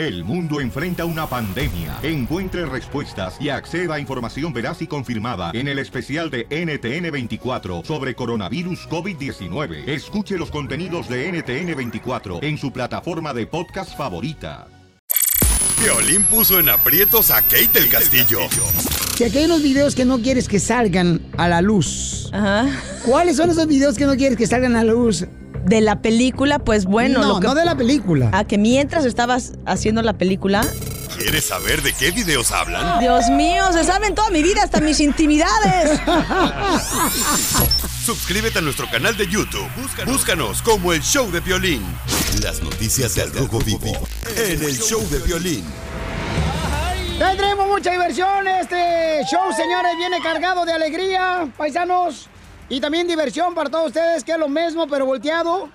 El mundo enfrenta una pandemia. Encuentre respuestas y acceda a información veraz y confirmada en el especial de NTN24 sobre coronavirus COVID-19. Escuche los contenidos de NTN24 en su plataforma de podcast favorita. Violín puso en aprietos a Kate del Castillo. Si aquí hay unos videos que no quieres que salgan a la luz. ¿Cuáles son esos videos que no quieres que salgan a la luz? De la película, pues bueno. No, lo que- no de la película. A que mientras estabas haciendo la película. ¿Quieres saber de qué videos hablan? Dios mío, se saben toda mi vida, hasta mis intimidades. Suscríbete a nuestro canal de YouTube. Búscanos, como el Show de Violín. Las noticias del Rojo Vivo en el Show de Violín. Tendremos mucha diversión. Este show, señores, viene cargado de alegría, paisanos. Y también diversión para todos ustedes, que es lo mismo, pero volteado.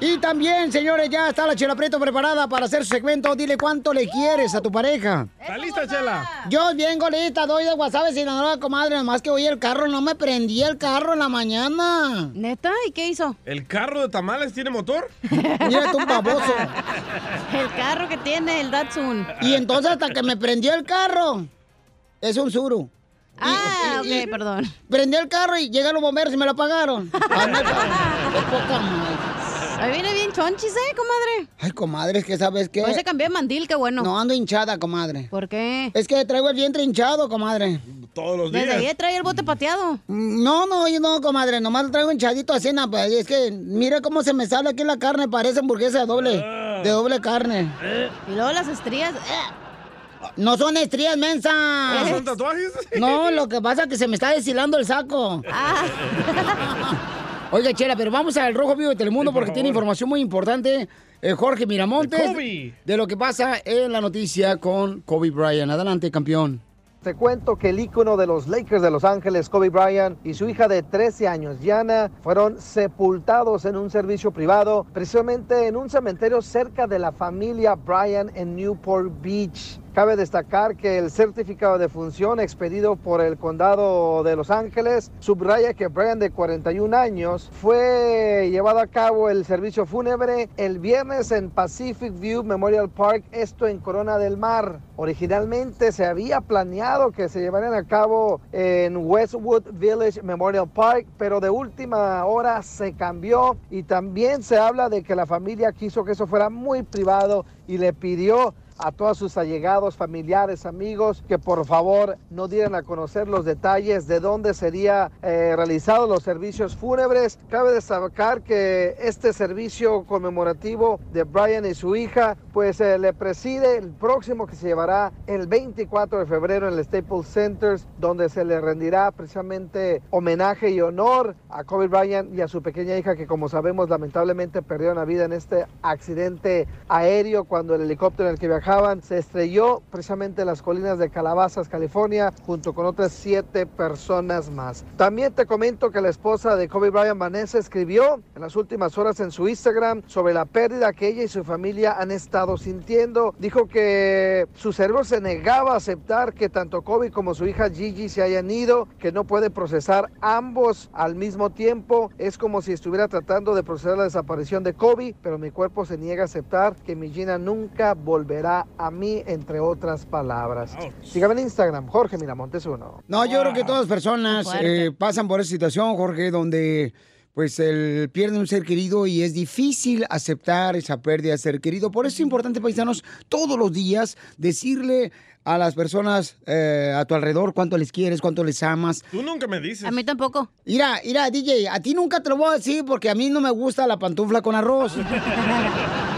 Y también, señores, ya está la Chela Prieto preparada para hacer su segmento. Dile cuánto le quieres a tu pareja. ¿Está lista, Chela? Yo bien golita, doy de WhatsApp sin la comadre. Nomás que hoy el carro no me prendí el carro en la mañana. ¿Neta? ¿Y qué hizo? ¿El carro de tamales tiene motor? Mira tú, baboso. El carro que tiene el Datsun. Y entonces hasta que me prendió el carro. Es un suru. Ah, ok, perdón. Prendió el carro y llegaron los bomberos y me lo apagaron. Qué poca madre. Ahí viene bien chonchis, ¿eh, comadre? Ay, comadre, es que sabes qué. Hoy se cambió de mandil, qué bueno. No ando hinchada, comadre. ¿Por qué? Es que traigo el vientre hinchado, comadre. Todos los Desde ayer trae el bote pateado. No, no, yo no, comadre. Nomás lo traigo hinchadito así, na, pues. Es que mira cómo se me sale aquí la carne. Parece hamburguesa de doble, de doble carne. Y luego las estrías. eh. No son estrías, mensa. ¿No son tatuajes? No, lo que pasa es que se me está deshilando el saco. Ah. Oiga, Chela, pero vamos al Rojo Vivo de Telemundo Sí, por porque tiene información muy importante. eh, Jorge Miramontes. De de lo que pasa en la noticia con Kobe Bryant. Adelante, campeón. Te cuento que el ícono de los Lakers de Los Ángeles, Kobe Bryant, y su hija de 13 años, Gianna, fueron sepultados en un servicio privado, precisamente en un cementerio cerca de la familia Bryant en Newport Beach. Cabe destacar que el certificado de función expedido por el condado de Los Ángeles subraya que Bryant de 41 años fue llevado a cabo el servicio fúnebre el viernes en Pacific View Memorial Park, esto en Corona del Mar. Originalmente se había planeado que se llevaran a cabo en Westwood Village Memorial Park, pero de última hora se cambió y también se habla de que la familia quiso que eso fuera muy privado y le pidió a todos sus allegados, familiares, amigos, que por favor no dieran a conocer los detalles de dónde sería eh, realizados los servicios fúnebres. Cabe destacar que este servicio conmemorativo de Brian y su hija, pues eh, le preside el próximo que se llevará el 24 de febrero en el Staples Centers, donde se le rendirá precisamente homenaje y honor a Kobe Bryant y a su pequeña hija que como sabemos lamentablemente perdieron la vida en este accidente aéreo cuando el helicóptero en el que viajaban se estrelló precisamente en las colinas de Calabazas, California, junto con otras siete personas más. También te comento que la esposa de Kobe Bryant, Vanessa, escribió en las últimas horas en su Instagram sobre la pérdida que ella y su familia han estado sintiendo. Dijo que su cerebro se negaba a aceptar que tanto Kobe como su hija Gigi se hayan ido, que no puede procesar ambos al mismo tiempo. Es como si estuviera tratando de procesar la desaparición de Kobe, pero mi cuerpo se niega a aceptar que mi Gina nunca volverá a mí, entre otras palabras. Sígame en Instagram, Jorge Miramontes uno. No, yo creo que todas las personas eh, pasan por esa situación, Jorge, donde pues el pierde un ser querido y es difícil aceptar esa pérdida de ser querido. Por eso es importante, paisanos, todos los días decirle a las personas eh, a tu alrededor cuánto les quieres, cuánto les amas. Tú nunca me dices. A mí tampoco. Mira, mira, DJ, a ti nunca te lo voy a decir porque a mí no me gusta la pantufla con arroz.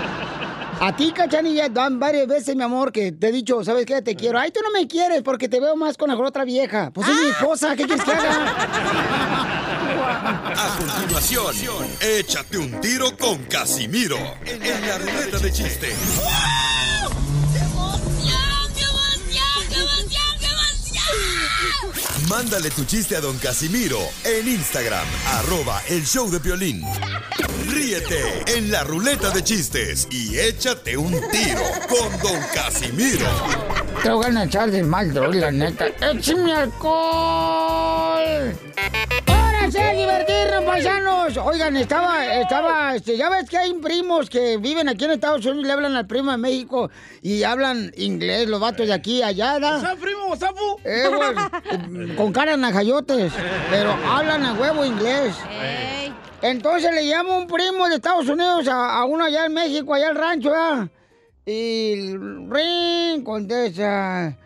A ti, Cachanilla, dan varias veces, mi amor, que te he dicho, ¿sabes qué? Te quiero. Ay, tú no me quieres porque te veo más con la otra vieja. Pues es mi esposa, ¿qué quieres que haga? A continuación, échate un tiro con Casimiro en la ruleta de chiste. Mándale tu chiste a don Casimiro en Instagram, arroba el show de violín. Ríete en la ruleta de chistes y échate un tiro con don Casimiro. Te voy a echar de mal, droga, la neta. ¡Échame alcohol! ¡Ahora Vamos a divertirnos, paisanos. Oigan, estaba, estaba, este, ya ves que hay primos que viven aquí en Estados Unidos y le hablan al primo de México y hablan inglés, los vatos de aquí allá, ¿da? ¿Sabes, primo? ¿Sabes? Eh, güey, con cara de najayotes, pero hablan a huevo inglés. Entonces le llamo un primo de Estados Unidos a, a uno allá en México, allá al rancho, ¿verdad? Y ring contesta.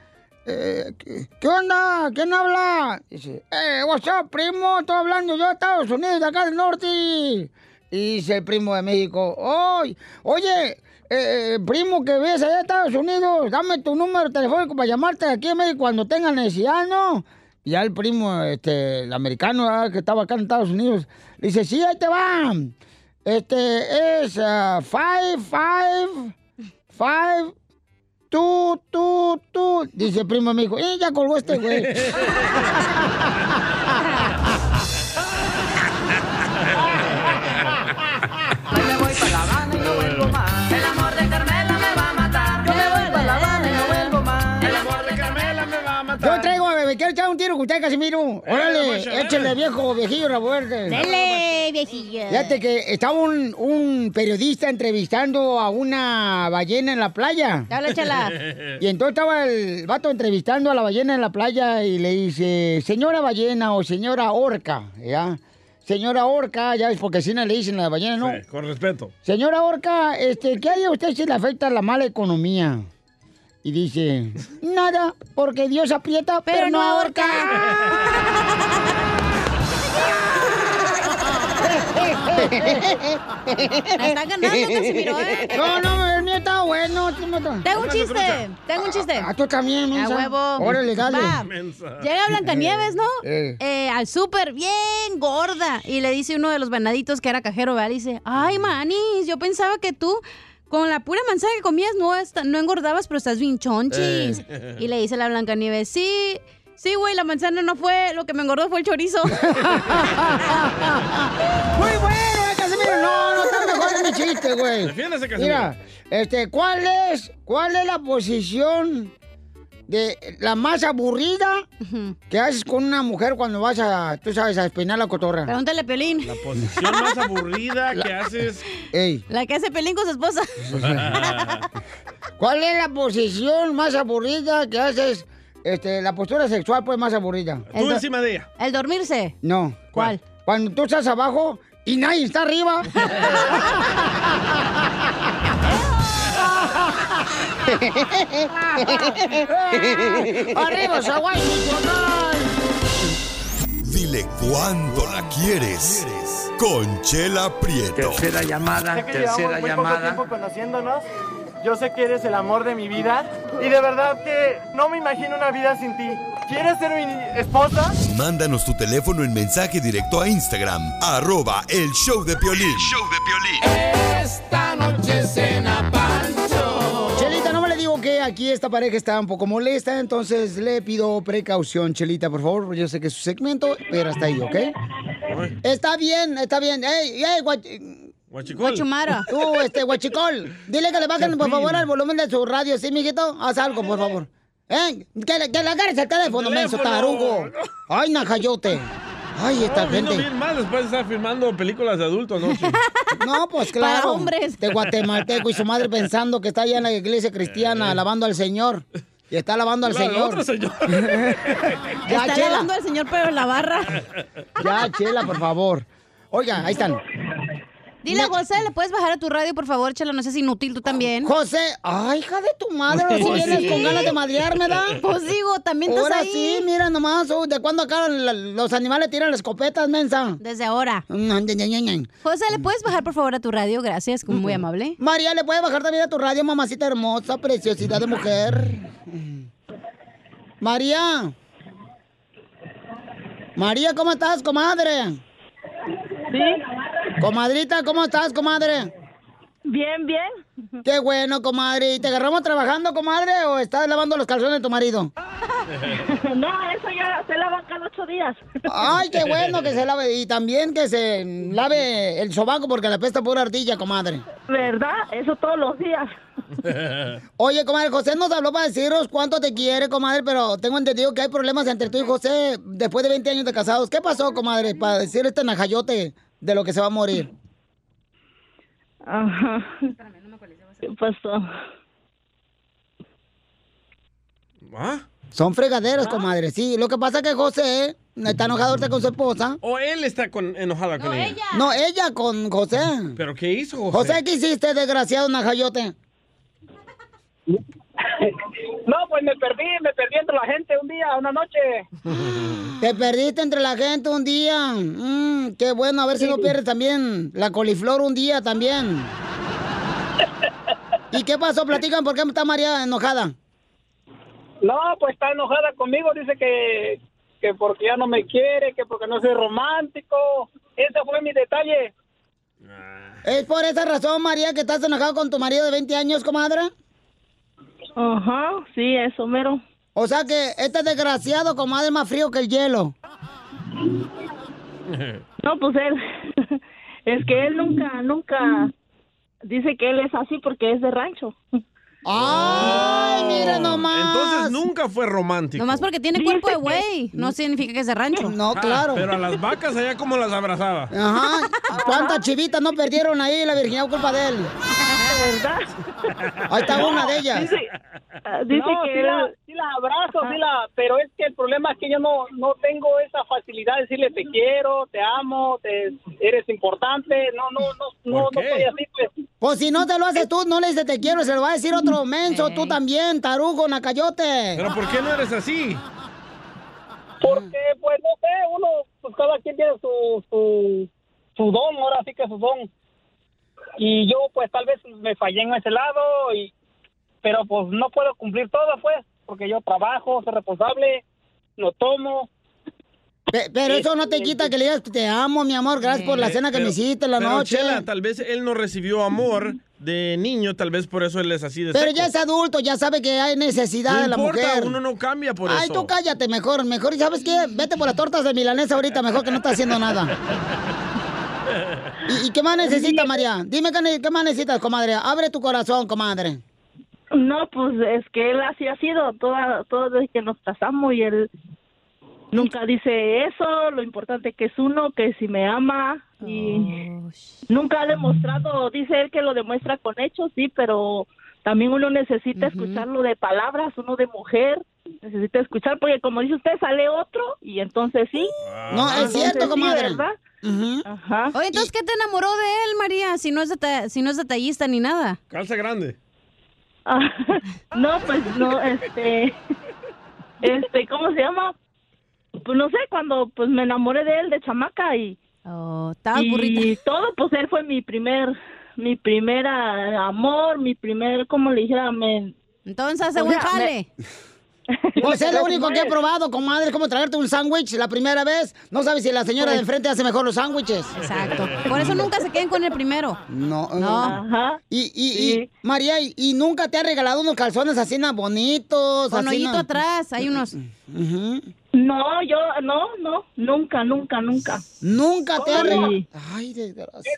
eh, ¿qué, onda? ¿Quién habla? Dice, eh, what's up, primo? Estoy hablando yo de Estados Unidos, de acá del norte. Y dice el primo de México, "Oy, oye, eh, primo que ves allá de Estados Unidos, dame tu número telefónico para llamarte aquí en México cuando tenga necesidad, ¿no? Ya el primo, este, el americano ¿verdad? que estaba acá en Estados Unidos, le dice, sí, ahí te va. Este es ah, five, five, five, tú, tú, tú. Dice el primo me dijo, ¡eh, ya colgó este güey! usted, Casimiro. Órale, macho, échale, viejo, viejillo, revuelve. Dele, viejillo. Fíjate que estaba un, un periodista entrevistando a una ballena en la playa. Habla, chala. Y entonces estaba el vato entrevistando a la ballena en la playa y le dice, señora ballena o señora orca, ¿ya? Señora orca, ya es porque así no le dicen a la ballena, ¿no? Sí, con respeto. Señora Orca, este, ¿qué haría usted si le afecta la mala economía? Y dice, nada, porque Dios aprieta, pero, no ahorca. Me están ganando, Casimiro, ¿eh? No, no, el mío está bueno. tú no está- Tengo un chiste, tengo un chiste. Ah, tú también, A mensa. huevo. Órale, dale. Va. Llega Blancanieves, ¿no? Eh. Eh, al súper, bien gorda. Y le dice uno de los venaditos que era cajero, ¿verdad? Le dice, ay, manis, yo pensaba que tú con la pura manzana que comías no, esta- no engordabas, pero estás bien chonchis. Eh. Y le dice la Blancanieves, sí, sí, güey, la manzana no fue, lo que me engordó fue el chorizo. Muy bueno, eh, Casimiro. No, no está mejor mi chiste, güey. Defiéndase, Casimiro. Mira, este, ¿cuál es, cuál es la posición de la más aburrida que haces con una mujer cuando vas a, tú sabes, a despeinar la cotorra? Pregúntale, Pelín. La posición más aburrida que haces. Ey. La que hace Pelín con su esposa. ¿Cuál es la posición más aburrida que haces? Este, la postura sexual, pues, más aburrida. Tú encima de ella. El dormirse. No. ¿Cuál? Cuando tú estás abajo y nadie está arriba. ¡Arriba, Michoacán! Dile cuándo la quieres. Conchela Prieto. Tercera llamada, Sé que muy poco tiempo conociéndonos. Yo sé que eres el amor de mi vida. Y de verdad que no me imagino una vida sin ti. ¿Quieres ser mi esposa? Mándanos tu teléfono en mensaje directo a Instagram, arroba el show de Piolín. show de Esta noche cena aquí esta pareja está un poco molesta, entonces le pido precaución, Chelita, por favor. porque Yo sé que es su segmento, pero hasta ahí, ¿ok? Está bien, está bien. ¡Ey, ey, guach- Guachicol. Guachumara. Tú, este, guachicol. Dile que le bajen, por favor, al volumen de su radio, ¿sí, mijito? Haz algo, por favor. ¿Eh? Que, le- que le agarres el teléfono, menso, tarugo. Ay, najayote. Ay, esta No, vino gente. bien mal después de estar filmando películas de adultos anoche. No, pues claro. Para hombres. De guatemalteco y su madre pensando que está allá en la iglesia cristiana alabando al Señor. Y está alabando al La Señor. otro señor. ya, Está lavando al señor, pero en la barra. Ya, Chela, por favor. Oiga, ahí están. Dile a José, ¿le puedes bajar a tu radio, por favor? Chela, no seas inútil, tú también. José, ay, hija de tu madre, ahora sí Pues vienes sí. con ganas de madrearme, ¿da? Pues digo, también estás Ahora ahí. sí, mira nomás, oh, ¿de cuándo acá la- los animales tiran las escopetas, mensa? Desde ahora. José, ¿le puedes bajar, por favor, a tu radio? Gracias, como muy amable. María, ¿le puede bajar también a tu radio, mamacita hermosa, preciosidad de mujer? María. María, ¿cómo estás, comadre? Sí. Comadrita, ¿cómo estás, comadre? Bien, bien. Qué bueno, comadre. ¿Y te agarramos trabajando, comadre, o estás lavando los calzones de tu marido? No, se lavan cada ocho días. Ay, qué bueno que se lave. Y también que se lave el sobaco porque le apesta pura ardilla, comadre. ¿Verdad? Eso todos los días. Oye, comadre, José nos habló para deciros cuánto te quiere, comadre, pero tengo entendido que hay problemas entre tú y José después de 20 años de casados. ¿Qué pasó, comadre, para decir este najayote de lo que se va a morir? Ajá. ¿Qué pasó? ¿Ah? Son fregaderas, comadre. Sí, lo que pasa es que José está enojado ahorita con su esposa. O él está con, enojada con ella. No, ella con José. ¿Pero qué hizo, José? José, ¿qué hiciste, desgraciado najayote? No, pues me perdí, me perdí entre la gente un día, una noche. Te perdiste entre la gente un día. Mm, qué bueno, a ver si no pierdes también la coliflor un día también. ¿Y qué pasó? Platican, ¿por qué está María enojada? No, pues está enojada conmigo, dice que, que porque ya no me quiere, que porque no soy romántico. Ese fue mi detalle. ¿Es por esa razón, María, que estás enojado con tu marido de 20 años, comadre? Ajá, sí, eso mero. O sea que este desgraciado, comadre, es más frío que el hielo. No, pues él, es que él nunca, nunca dice que él es así porque es de rancho. ¡Ay, mira nomás! Entonces nunca fue romántico. Nomás porque tiene cuerpo de güey. No significa que es de rancho. No, Ah, pero a las vacas allá como las abrazaba. Ajá. ¿Cuántas chivitas no perdieron ahí la virginidad por culpa de él? ¿Verdad? Ahí está una de ellas. Dice, dice no, que sí, la, sí la abrazo, sí la, pero es que el problema es que yo no, no tengo esa facilidad de decirle te quiero, te amo, te, eres importante. No, no, no, no, no soy así, pues. Pues si no te lo haces tú, no le dices te quiero, se lo va a decir otro menso, tú también, tarugo, nacayote. ¿Pero por qué no eres así? Porque, pues, no sé, uno, pues cada quien tiene su, su, su don, ahora sí que su don. Y yo, pues, tal vez me fallé en ese lado, y pero pues no puedo cumplir todo, pues, porque yo trabajo, soy responsable, no tomo. Pe- Pero eso no te quita que le digas te amo, mi amor, gracias por la cena que Pero- me hiciste la pero, noche. Chela, tal vez él no recibió amor de niño, tal vez por eso él es así de Pero seco. ya es adulto, ya sabe que hay necesidad No de la importa, mujer. uno no cambia por Ay, eso. tú cállate mejor, mejor, ¿y ¿sabes qué? Vete por las tortas de milanesa ahorita, mejor que no está haciendo nada. ¿Y, y qué más necesita, María? Dime qué, más necesitas, comadre. Abre tu corazón, comadre. No, pues es que él así ha sido toda, todo desde que nos casamos y él nunca dice eso, lo importante que es uno, que si me ama y nunca ha demostrado, dice él que lo demuestra con hechos, sí, pero también uno necesita escucharlo de palabras, uno de mujer, necesita escuchar porque como dice usted sale otro y entonces sí. No, es Entonces, cierto, sí, comadre. ¿verdad? Ajá. Oye, entonces, ¿qué te enamoró de él, María? Si no es, deta- si no es detallista ni nada. Calza grande. Ah, no, pues no, este, este, ¿cómo se llama? Pues no sé, cuando pues me enamoré de él de chamaca y Oh, y burrita. todo, pues él fue mi primer, mi primera amor, mi primer, ¿cómo le dijera? Me, Entonces hace o buen sea, me- jale. Pues es lo único que he probado, comadre, es como traerte un sándwich la primera vez. No sabes si la señora de enfrente hace mejor los sándwiches. Exacto. Por eso nunca se queden con el primero. No, No. Ajá. Y, y, y, María, ¿y, y nunca te ha regalado unos calzones así na bonitos? Con así, hoyito na- atrás, hay unos. No, yo, no, no, nunca, nunca, nunca. Nunca te ha regalado. Ay, desgracia.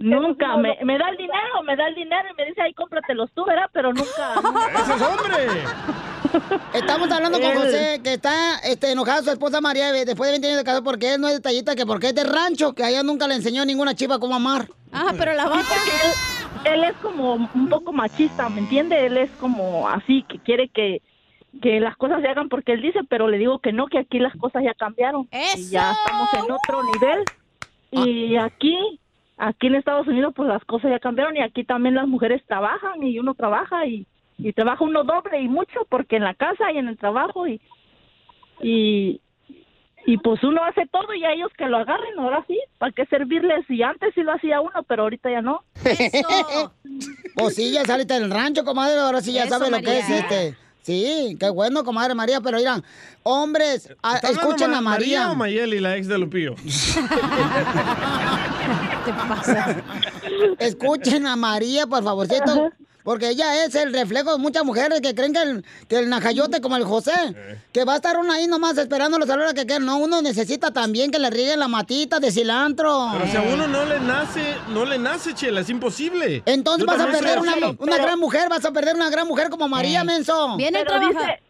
Nunca, me, me da el dinero, me da el dinero y me dice, ay, cómpratelos tú, ¿verdad? Pero nunca. ¡Ese es hombre! Estamos hablando con. José, que está este, enojado su esposa María después de 20 años de casado porque él no es detallista, que porque es de rancho, que a ella nunca le enseñó ninguna chiva cómo amar. Ah, pero la vaca. él, él es como un poco machista, ¿me entiende? Él es como así, que quiere que, que las cosas se hagan porque él dice, pero le digo que no, que aquí las cosas ya cambiaron. Y ya estamos en otro nivel. Y aquí, aquí en Estados Unidos, pues las cosas ya cambiaron y aquí también las mujeres trabajan y uno trabaja y, y trabaja uno doble y mucho porque en la casa y en el trabajo y, y, y pues uno hace todo y a ellos que lo agarren, ahora sí, ¿para qué servirles? Y antes sí lo hacía uno, pero ahorita ya no. Pues sí, ya saliste del rancho, comadre, ahora sí ya Eso, sabe lo que María. es este. Sí, qué bueno, comadre María, pero miran, hombres, a- ¿Está hablando escuchen Ma- a María. o Mayeli, la ex de Lupillo? Escuchen a María, por favorcito. Porque ella es el reflejo de muchas mujeres que creen que el, que el najayote como el José, que va a estar uno ahí nomás esperándolos a la hora que quieran. No, uno necesita también que le rieguen la matita de cilantro. Pero si a uno no le nace, no le nace, Chela, es imposible. Entonces Yo vas a perder una, gran mujer, vas a perder una gran mujer como María Eh. Menso. Viene trabajar.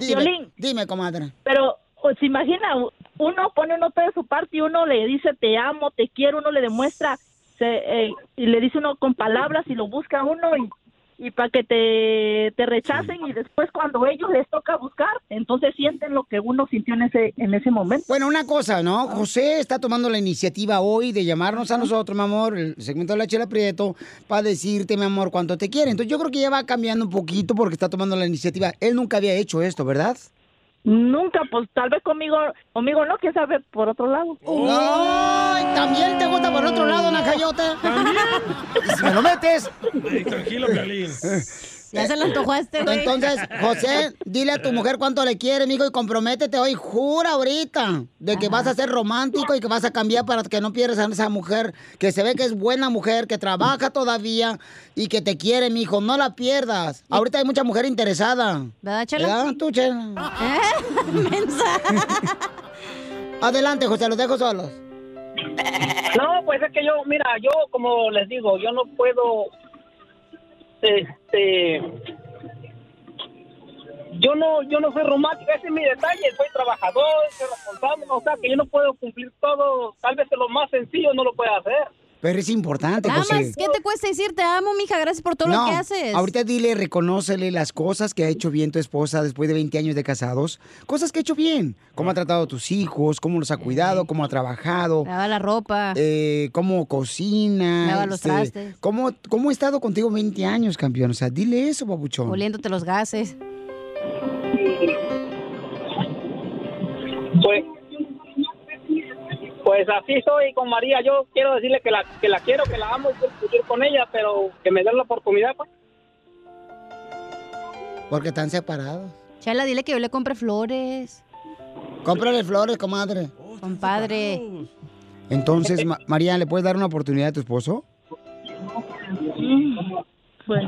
Dime, Violín. dime, comadre. Pero o, se imagina, uno pone uno todo de su parte y uno le dice te amo, te quiero, uno le demuestra se, eh, y le dice uno con palabras y lo busca uno y, y para que te, te rechacen y después cuando ellos les toca buscar, entonces sienten lo que uno sintió en ese en ese momento. Bueno, una cosa, ¿no? José está tomando la iniciativa hoy de llamarnos a nosotros, mi amor, el segmento de la Chela Prieto, para decirte, mi amor, cuánto te quiere. Entonces yo creo que ya va cambiando un poquito porque está tomando la iniciativa. Él nunca había hecho esto, ¿verdad? Nunca, pues tal vez conmigo, conmigo no, quién sabe por otro lado. ¡Ay! ¿También te gusta por otro lado, Najayote? ¿Y si me lo metes? Ey, tranquilo, Piolín. Ya se le antojó a este, güey. Entonces, José, dile a tu mujer cuánto le quiere, amigo, y comprométete hoy, jura ahorita, de que vas a ser romántico y que vas a cambiar para que no pierdas a esa mujer, que se ve que es buena mujer, que trabaja todavía y que te quiere, mijo, no la pierdas. Ahorita hay mucha mujer interesada. ¿Verdad, Chela? ¿Verdad, tú, Chela? ¿Eh? Mensa. Adelante, José, los dejo solos. No, pues es que yo, mira, yo como les digo, yo no puedo, este, yo no, yo no soy romántica, ese es mi detalle, soy trabajador, soy responsable, o sea que yo no puedo cumplir todo, tal vez lo más sencillo no lo pueda hacer. Pero es importante, Nada José. más, ¿qué te cuesta decir te amo, mija? Gracias por todo lo que haces. Ahorita dile, reconócele las cosas que ha hecho bien tu esposa después de 20 años de casados. Cosas que ha hecho bien. Cómo ha tratado a tus hijos, cómo los ha cuidado, cómo ha trabajado. Lava la ropa. eh, cómo cocina. Lava los este, trastes. Cómo, cómo ha estado contigo 20 años, campeón. O sea, dile eso, babuchón. Oliéndote los gases. Pues, pues así soy con María, yo quiero decirle que la, que la quiero, que la amo y quiero vivir con ella, pero que me den la oportunidad, pues. Porque están separados. Chela, dile que yo le compre flores. Cómprale flores, comadre. Compadre. Entonces, Ma- María, ¿le puedes dar una oportunidad a tu esposo? Pues,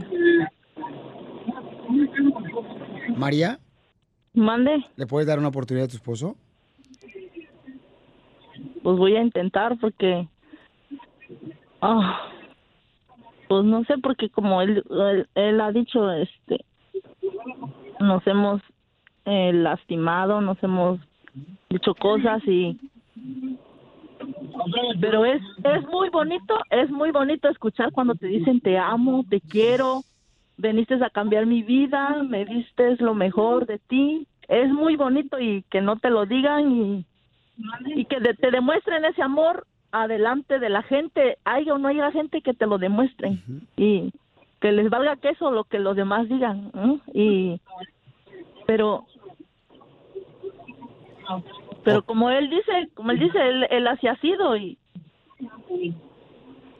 María, mande, ¿le puedes dar una oportunidad a tu esposo? Pues voy a intentar porque, ah, pues no sé porque como él, él, ha dicho, este, nos hemos eh, lastimado, nos hemos dicho cosas y pero es es muy bonito, es muy bonito escuchar cuando te dicen te amo, te quiero, veniste a cambiar mi vida, me diste lo mejor de ti. Es muy bonito y que no te lo digan y, y que de- te demuestren ese amor adelante de la gente, haya o no haya gente que te lo demuestren y que les valga queso lo que los demás digan. Y pero pero como él dice, como él dice, él, él así ha sido y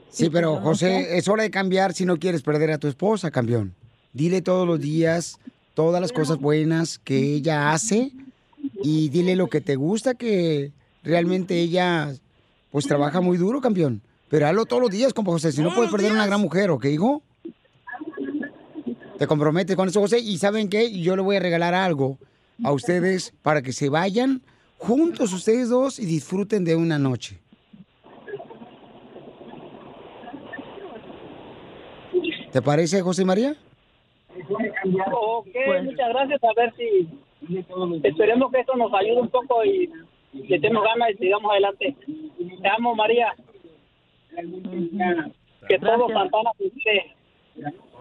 Sí, pero José, es hora de cambiar si no quieres perder a tu esposa, campeón. Dile todos los días todas las cosas buenas que ella hace y dile lo que te gusta, que realmente ella pues trabaja muy duro, campeón. Pero hazlo todos los días, compa José, si no puedes perder una gran mujer, ¿ok, hijo? Te comprometes con eso, José, y ¿saben qué? Yo le voy a regalar algo a ustedes para que se vayan juntos ustedes dos y disfruten de una noche. ¿Te parece, José María? Ok, muchas gracias. A ver si esperemos que esto nos ayude un poco y le tenemos ganas y sigamos adelante. Te amo, María. Que todo Santana felice.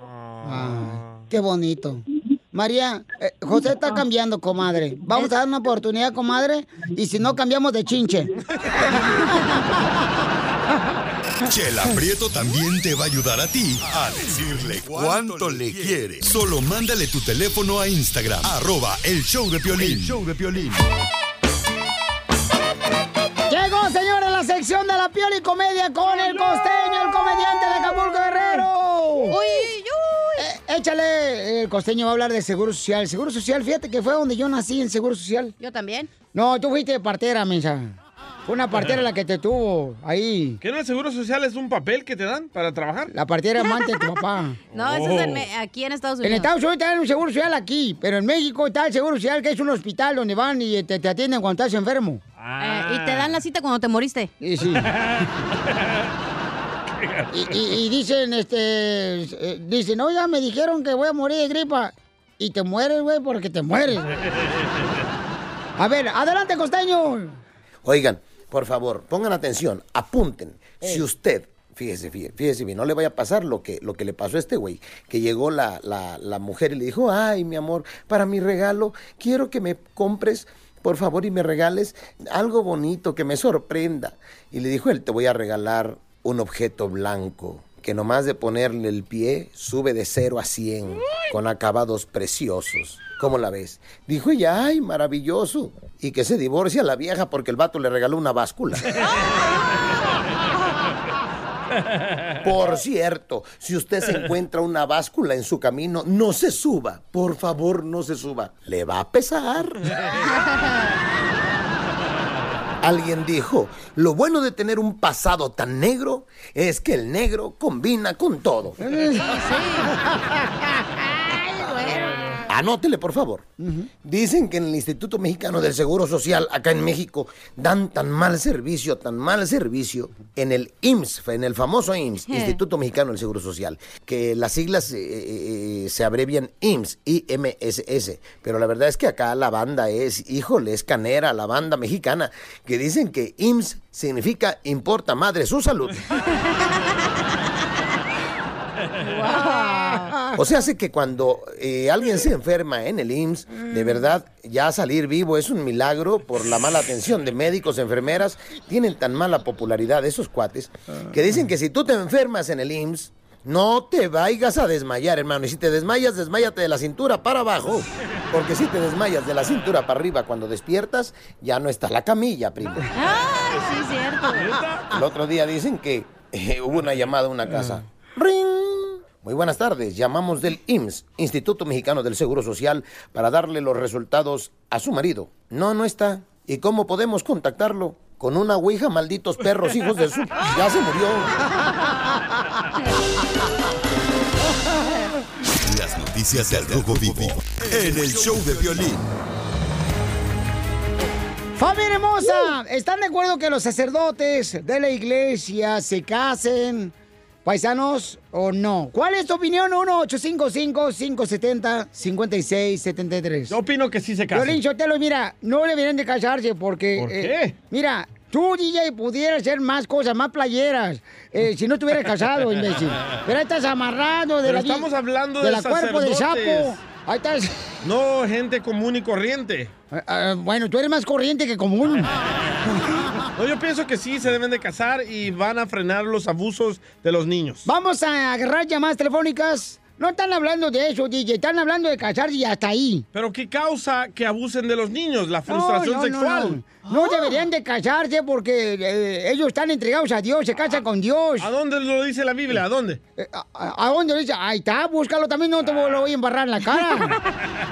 Ah, qué bonito. María, eh, José está cambiando, comadre. Vamos a dar una oportunidad, comadre, y si no cambiamos de chinche. Chela Prieto también te va a ayudar a ti a decirle cuánto le quiere. Solo mándale tu teléfono a Instagram, arroba el show de Piolín. El show de Piolín. Llegó, señores, la sección de la piel y comedia con el costeño, el comediante de Acapulco Guerrero. Uy, uy. Eh, échale, el costeño va a hablar de Seguro Social. Seguro Social, fíjate que fue donde yo nací en Seguro Social. Yo también. No, tú fuiste de partera, mensa. Fue una partera la que te tuvo ahí. ¿Qué no el seguro social es un papel que te dan para trabajar? La partera amante de tu papá. No, eso es en aquí en Estados En Unidos. Estados Unidos te dan un seguro social aquí, pero en México está el seguro social que es un hospital donde van y te, te atienden cuando estás enfermo. Eh, y te dan la cita cuando te moriste. Y sí. Y, y- y dicen, este, eh, dicen, no, ya me dijeron que voy a morir de gripa. Y te mueres, güey, porque te mueres. A ver, adelante, costeño. Oigan, por favor, pongan atención, apunten. Si usted, fíjese, fíjese, fíjese bien, no le vaya a pasar lo que, lo que le pasó a este güey, que llegó la, la, la mujer y le dijo, ay, mi amor, para mi regalo, quiero que me compres, por favor, y me regales algo bonito, que me sorprenda. Y le dijo él, te voy a regalar un objeto blanco. Que nomás de ponerle el pie sube de 0 a 100 con acabados preciosos. ¿Cómo la ves? Dijo ella, ay, maravilloso. Y que se divorcia la vieja porque el vato le regaló una báscula. Por cierto, si usted se encuentra una báscula en su camino, no se suba. Por favor, no se suba. Le va a pesar. Alguien dijo, lo bueno de tener un pasado tan negro es que el negro combina con todo. Anótele, por favor. Dicen que en el Instituto Mexicano del Seguro Social, acá en México, dan tan mal servicio, tan mal servicio, en el IMSS, en el famoso IMSS, Eh. Instituto Mexicano del Seguro Social, que las siglas eh, eh, se abrevian IMSS, IMSS, pero la verdad es que acá la banda es, híjole, es canera, la banda mexicana, que dicen que IMSS significa importa madre su salud. O sea, hace que cuando eh, alguien se enferma en el IMSS, de verdad, ya salir vivo es un milagro por la mala atención de médicos, enfermeras. Tienen tan mala popularidad esos cuates que dicen que si tú te enfermas en el IMSS, no te vayas a desmayar, hermano. Y si te desmayas, desmayate de la cintura para abajo. Porque si te desmayas de la cintura para arriba cuando despiertas, ya no está la camilla, primo. Ay, sí, cierto. El otro día dicen que eh, hubo una llamada a una casa. ¡Ring! Muy buenas tardes. Llamamos del IMSS, Instituto Mexicano del Seguro Social, para darle los resultados a su marido. No, no está. ¿Y cómo podemos contactarlo? Con una ouija, malditos perros, hijos de su... Ya se murió. Las noticias del Rojo Vivo en el show de violín. Familia hermosa, ¿están de acuerdo que los sacerdotes de la iglesia se casen, paisanos, o no? ¿Cuál es tu opinión? 1-855-570-5673. Yo opino que sí se casan. Violín Sotelo, mira, no deberían de casarse porque... ¿Por eh, qué? mira, tú, DJ, pudieras hacer más cosas, más playeras, eh, si no te hubieras casado, imbécil. Pero ahí estás amarrado de Pero la estamos hablando de de la cuerpo de sapo. Ahí estás. No, gente común y corriente. Ah, bueno, tú eres más corriente que común. No, yo pienso que sí se deben de casar y van a frenar los abusos de los niños. Vamos a agarrar llamadas telefónicas. No están hablando de eso, DJ. Están hablando de casarse y hasta ahí. Pero ¿qué causa que abusen de los niños? La frustración No, no, no, sexual. No, No deberían de casarse porque eh, ellos están entregados a Dios, se casan con Dios. ¿A dónde lo dice la Biblia? ¿A dónde? ¿A, a- a dónde lo dice? Ahí está, búscalo también, no te lo voy a embarrar en la cara.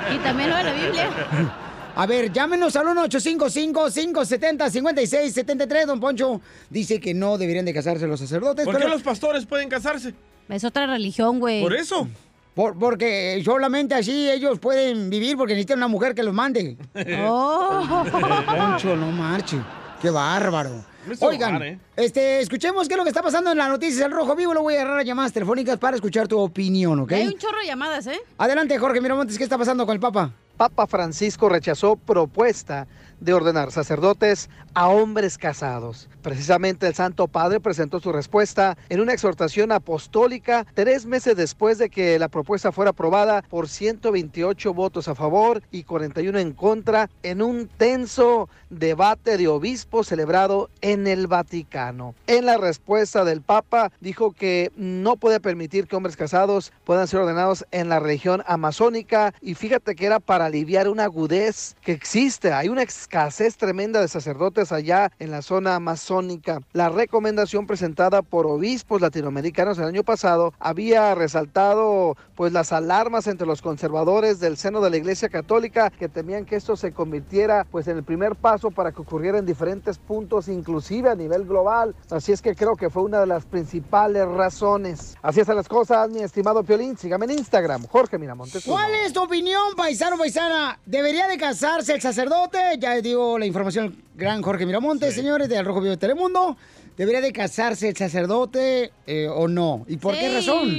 Y también lo de la Biblia. A ver, llámenos al 1-855-570-5673. Don Poncho dice que no deberían de casarse los sacerdotes. ¿Por qué los pastores pueden casarse? Es otra religión, güey. Por eso. Por- porque solamente así ellos pueden vivir porque necesitan una mujer que los mande. Oh. Poncho, no marche. Qué bárbaro. Oigan, ¿eh? este, escuchemos qué es lo que está pasando en las noticias del Rojo Vivo. Lo voy a agarrar a llamadas telefónicas para escuchar tu opinión, ¿ok? Hay un chorro de llamadas, ¿eh? Adelante, Jorge Miramontes, ¿qué está pasando con el Papa? Papa Francisco rechazó propuesta de ordenar sacerdotes a hombres casados. Precisamente el Santo Padre presentó su respuesta en una exhortación apostólica tres meses después de que la propuesta fuera aprobada por 128 votos a favor y 41 en contra en un tenso debate de obispos celebrado en el Vaticano. En la respuesta del Papa dijo que no puede permitir que hombres casados puedan ser ordenados en la religión amazónica y fíjate que era para aliviar una agudez que existe. Hay una escasez tremenda de sacerdotes allá en la zona amazónica. La recomendación presentada por obispos latinoamericanos el año pasado había resaltado pues las alarmas entre los conservadores del seno de la Iglesia Católica que temían que esto se convirtiera pues en el primer paso para que ocurriera en diferentes puntos, inclusive a nivel global. Así es que creo que fue una de las principales razones. Así están las cosas, mi estimado Piolín. Sígame en Instagram, Jorge Miramontes. ¿Cuál es tu opinión, paisano, paisana? ¿Debería de casarse el sacerdote? Ya digo la información al gran Jorge Miramontes, señores, de Al Rojo Vivo de Telemundo. ¿Debería de casarse el sacerdote eh, o no? ¿Y por qué razón?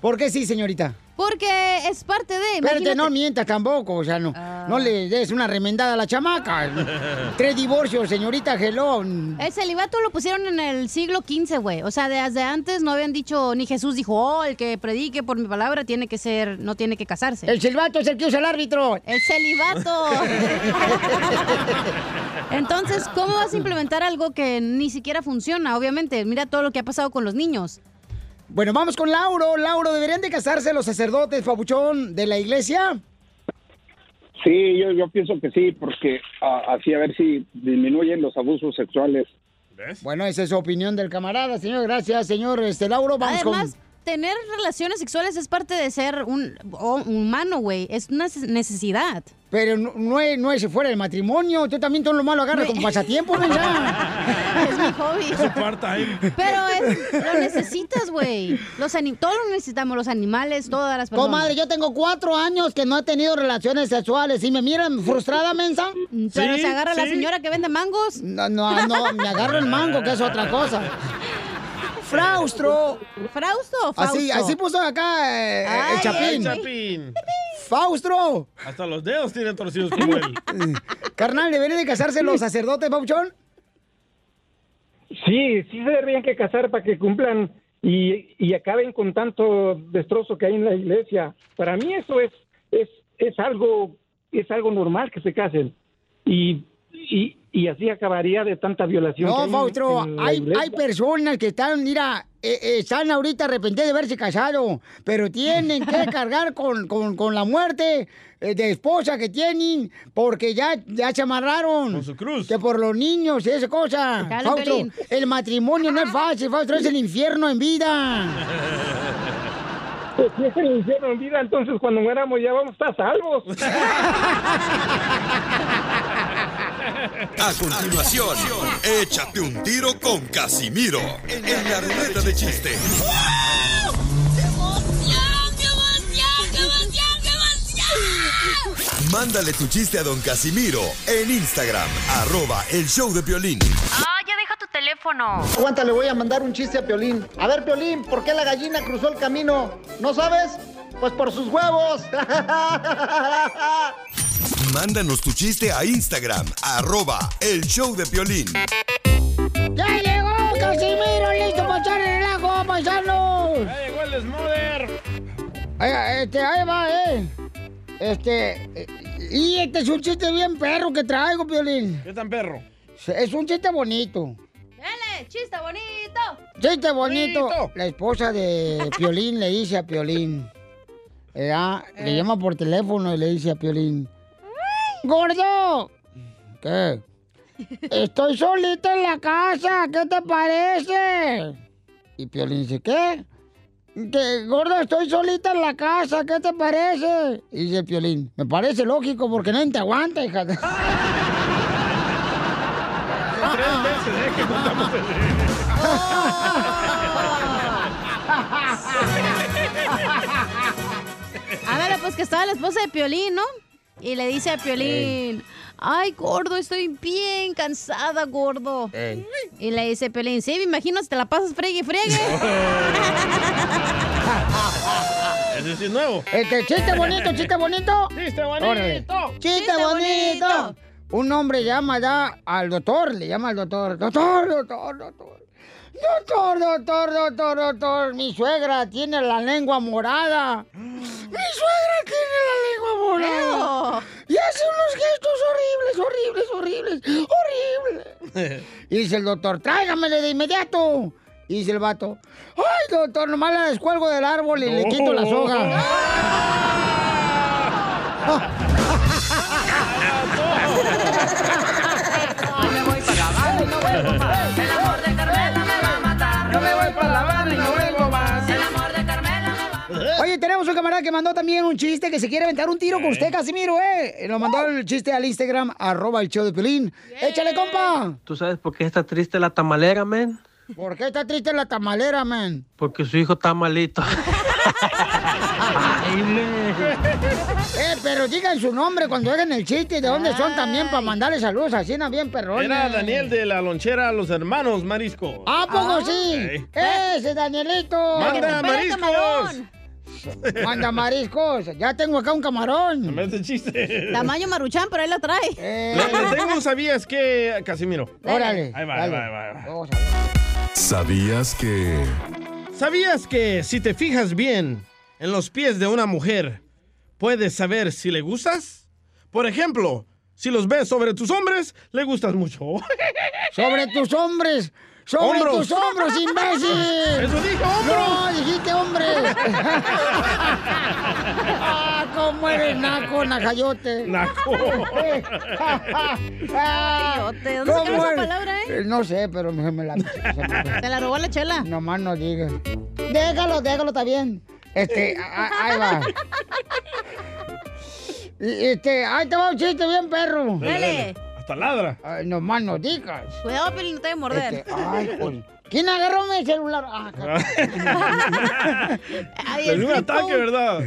¿Por qué sí, señorita? Porque es parte de. Espérate, imagínate- no mientas tampoco, o sea, no, no le des una remendada a la chamaca. Tres divorcios, señorita Gelón. El celibato lo pusieron en el siglo XV, güey. O sea, desde antes no habían dicho, ni Jesús dijo, oh, el que predique por mi palabra tiene que ser, no tiene que casarse. El celibato es el que usa el árbitro. El celibato. Entonces, ¿cómo vas a implementar algo que ni siquiera funciona? Obviamente, mira todo lo que ha pasado con los niños. Bueno, vamos con Lauro. Lauro, ¿deberían de casarse los sacerdotes, papuchón, de la iglesia? Sí, yo, yo pienso que sí, porque ah, así a ver si disminuyen los abusos sexuales. Bueno, esa es su opinión del camarada, señor. Gracias, señor este, Lauro. Vamos Además, con... tener relaciones sexuales es parte de ser un o- humano, güey. Es una necesidad. Pero no, no es, no es fuera del matrimonio. Tú también todo lo malo agarras como pasatiempo, mensa. Es mi hobby. Su part-time. Pero es, lo necesitas, güey. Los todos lo necesitamos, los animales, todas las personas. Comadre, yo tengo cuatro años que no he tenido relaciones sexuales. ¿Y me miran frustrada, mensa? Pero se agarra la señora que vende mangos. No, no, no, me agarro el mango, que es otra cosa. Fraustro. ¿Frausto o Fausto? Así, así puso acá eh, Ay, el Chapín. Ay, Chapín. Faustro. Hasta los dedos tienen torcidos como él. Carnal, ¿deberían de casarse los sacerdotes, Pauchón? Sí, sí se deberían que casar para que cumplan y, y acaben con tanto destrozo que hay en la iglesia. Para mí eso es es, es algo es algo normal que se casen y, y, y así acabaría de tanta violación. No, Faustro, hay, hay personas que están, mira, eh, eh, están ahorita arrepentidos de haberse casado, pero tienen que cargar con, con- con la muerte eh, de esposa que tienen, porque ya, ya se amarraron. Con su cruz. Que por los niños y esa cosa. Dale, Faustro, Pelín. el matrimonio no es fácil, Faustro, es el infierno en vida. Pues si es el infierno en vida, entonces cuando muéramos ya vamos a estar salvos. A continuación, échate un tiro con Casimiro en la ruleta de chiste. Mándale tu chiste a don Casimiro en Instagram, arroba el show de violín. Teléfono. Aguanta, le voy a mandar un chiste a Piolín. A ver, Piolín, ¿por qué la gallina cruzó el camino? ¿No sabes? Pues por sus huevos. Mándanos tu chiste a Instagram, arroba el show de violín. ¡Ya llegó Casimiro! ¡Listo para echar el relajo, paisanos! Ya llegó el Smother. Ay, Este, ahí va, eh. Este. eh, Y este es un chiste bien perro que traigo, Piolín. ¿Qué tan perro? Es un chiste bonito. Dale, chiste bonito. Chiste bonito. Bonito. La esposa de Piolín le dice a Piolín. eh, ah, Le llama por teléfono y le dice a Piolín. ¡Gordo! ¿Qué? Estoy solita en la casa, ¿qué te parece? Y Piolín dice, ¿qué? Que, gordo, estoy solita en la casa, ¿qué te parece? Y dice Piolín, me parece lógico porque nadie te aguanta, hija. Tres veces, ¿eh? Que contamos Ándale, pues que estaba la esposa de Piolín, ¿no? Y le dice a Piolín, ay, gordo, estoy bien cansada, gordo. Y le dice Piolín, sí, me imagino si te la pasas friegue y friegue. Ese sí es nuevo. Este, chiste bonito, chiste bonito. Chiste bonito. Chiste, Chiste bonito. Un hombre llama ya al doctor, le llama al doctor. Doctor, doctor, doctor. Doctor, doctor, doctor, doctor. Mi suegra tiene la lengua morada. Mi suegra tiene la lengua morada. Y hace unos gestos horribles, horribles, horribles, horribles. Y dice el doctor, tráigamele de inmediato. Y dice el vato, ay, doctor, nomás la descuelgo del árbol y le quito la soga. Yo me voy para La Habana y no vuelvo más. El amor de Carmela me va a matar. Yo me voy para La Habana y no vuelvo más. El amor de Carmela me va Oye, tenemos un camarada que mandó también un chiste que se quiere aventar un tiro con usted, Casimiro, ¿eh? Nos mandó el chiste al Instagram, arroba el show de Pelín. ¡Échale, compa! ¿Tú sabes por qué está triste la tamalera, men? ¿Por qué está triste la tamalera, man? Porque su hijo está malito. Eh, pero digan su nombre cuando hagan el chiste, de dónde son también para mandarle saludos así, ¿no? bien perrones. Era Daniel de la lonchera Los Hermanos Marisco. ¿A poco sí? Ok. ¡Ese, Danielito! ¡Manda mariscos! Manda mariscos. Ya tengo acá un camarón. Me hace chiste. Tamaño maruchan, pero él lo trae. Eh. Le, le tengo un sabías que, Casimiro. Órale. Ahí va, ahí va, ahí va, ahí va. ¿Sabías que... ¿Sabías que si te fijas bien en los pies de una mujer, puedes saber si le gustas? Por ejemplo, si los ves sobre tus hombres, le gustas mucho. ¡Sobre tus hombres! ¡Sobre Hombros. tus hombros, imbécil! Eso dijo, hombros. ¡No, dijiste hombre! ¡Ah, cómo eres naco, najayote! ¡Naco! Najayote, ¿dónde sacaron esa palabra, eh? No sé, pero me, me la... ¿Te la robó la chela? Nomás no digas. Déjalo, déjalo, está bien. Este, ahí va. Este, ahí te va un chiste bien, perro. Dale, dale. Hasta ladra. Ay, nomás no digas. Cuidado, Pelín, no te voy a morder. Este, ay, pues, ¿Quién agarró mi celular? Ah. Ay, el un ataque. ¿verdad?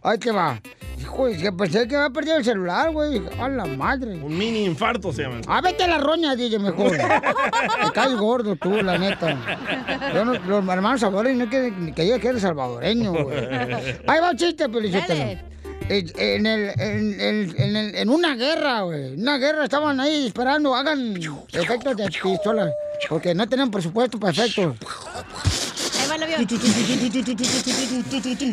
Ahí te va. Hijo, es que pensé que había perdido el celular, güey. A la madre. Un mini infarto se llama. Ah, vete a la roña, DJ, mejor. Te caes gordo tú, la neta. Yo no- los hermanos salvadoreños no quieren que eres salvadoreño, güey. Ahí va un chiste, Pelichotelo. En, el, en, el- en, el- en una guerra, güey. En una guerra estaban ahí disparando. Hagan efectos de pistola. Porque no tienen presupuesto para efectos. Ahí va el avión.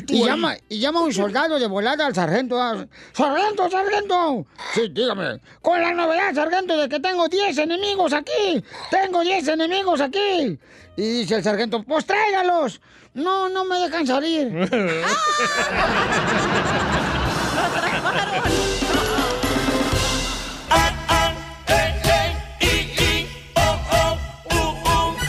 Y llama, y llama un soldado de volada al sargento. ah, ¡Sargento, sargento! Sí, dígame. Con la novedad, sargento, de que tengo 10 enemigos aquí. Tengo 10 enemigos aquí. Y dice el sargento, pues tráigalos. No, no me dejan salir.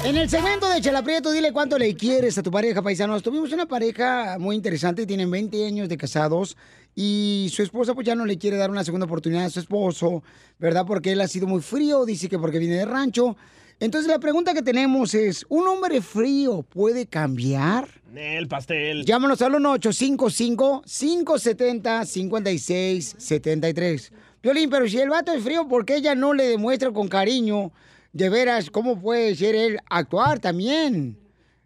En el segmento de Chela Prieto, dile cuánto le quieres a tu pareja, paisanos. Tuvimos una pareja muy interesante, tienen 20 años de casados y su esposa pues ya no le quiere dar una segunda oportunidad a su esposo, ¿verdad? Porque él ha sido muy frío, dice que porque viene de rancho. Entonces la pregunta que tenemos es, ¿un hombre frío puede cambiar? El pastel. Llámanos al 1-855-570-5673. Violín, pero si el vato es frío, ¿por qué ella no le demuestra con cariño, de veras, cómo puede ser él actuar también?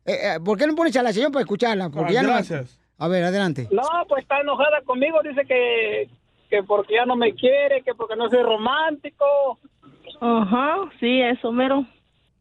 Eh, eh, ¿Por qué no pones a la señora para escucharla? Porque ya no- gracias. A ver, adelante. No, pues está enojada conmigo, dice que, que porque ya no me quiere, que porque no soy romántico. Ajá, sí, eso mero.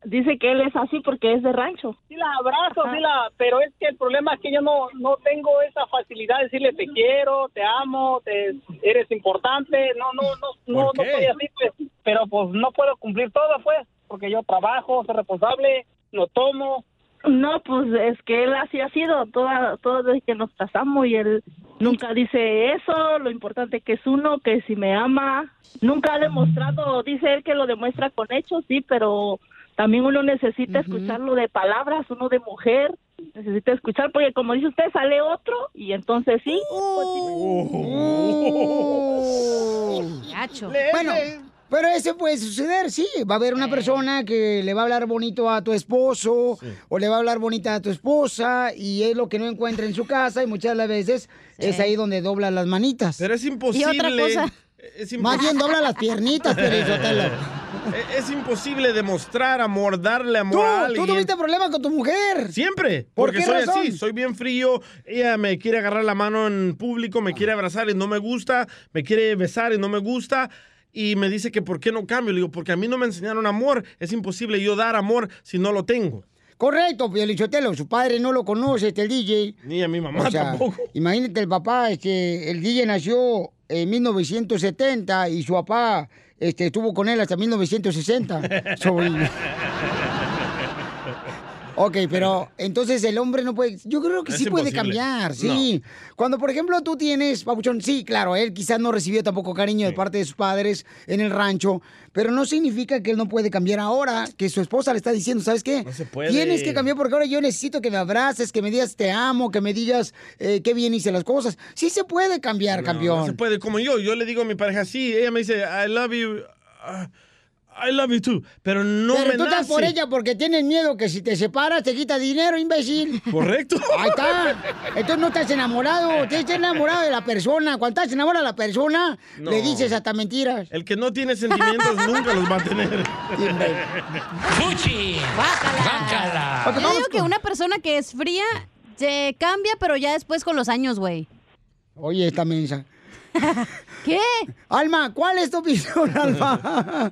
Dice que él es así porque es de rancho. Sí la abrazo, sí la, pero es que el problema es que yo no, no tengo esa facilidad de decirle te quiero, te amo, te, eres importante, no, no, no, no, no ¿Por qué? soy así, pues, pero pues no puedo cumplir todo, pues, porque yo trabajo, soy responsable, lo tomo. No, pues es que él así ha sido toda, todo desde que nos casamos y él nunca dice eso, lo importante que es uno, que si me ama, nunca ha demostrado, dice él que lo demuestra con hechos, sí, pero también uno necesita escucharlo de palabras, uno de mujer, necesita escuchar, porque como dice usted, sale otro y entonces sí. pues, Gacho. Bueno, pero eso puede suceder, sí. Va a haber una persona que le va a hablar bonito a tu esposo o le va a hablar bonita a tu esposa y es lo que no encuentra en su casa y muchas de las veces es ahí donde dobla las manitas. Pero es imposible. Y otra cosa. Es Más bien imposible. dobla las piernitas, Pelizotelo. Es- Es imposible demostrar amor, darle amor Tú, a tú alguien. tuviste problemas con tu mujer. Siempre. ¿Por Porque qué soy razón? así, soy bien frío. Ella me quiere agarrar la mano en público, me quiere abrazar y no me gusta. Me quiere besar y no me gusta. Y me dice que por qué no cambio. Le digo, porque a mí no me enseñaron amor. Es imposible yo dar amor si no lo tengo. Correcto, Piolichotelo, su padre no lo conoce, este el DJ. Ni a mi mamá O sea, tampoco. Imagínate el papá, este, el DJ nació en 1970 y su papá este, estuvo con él hasta 1960. Soy- Ok, pero entonces el hombre no puede. Yo creo que Es sí puede cambiar, sí. Cuando, por ejemplo, tú tienes, Papuchón, sí, claro, él quizás no recibió tampoco cariño de parte de sus padres en el rancho, pero no significa que él no puede cambiar ahora, que su esposa le está diciendo, ¿sabes qué? se puede. Tienes que cambiar porque ahora yo necesito que me abraces, que me digas te amo, que me digas eh, qué bien hice las cosas. Sí se puede cambiar, campeón. No se puede, como yo, yo le digo a mi pareja, sí, ella me dice, I love you, uh, I love you too, pero no Pero me tú estás nace. por ella porque tienes miedo que si te separas te quita dinero, imbécil. Correcto. Ahí está. Entonces no estás enamorado, tienes que estar enamorado de la persona. Cuando estás enamorado de la persona, No. le dices hasta mentiras. El que no tiene sentimientos nunca los va a tener. ¡Fuchi! Ok, Yo vamos digo que una persona que es fría se cambia, pero ya después con los años, güey. Oye, esta mensa. ¿Qué? Alma, ¿cuál es tu opinión, Alma?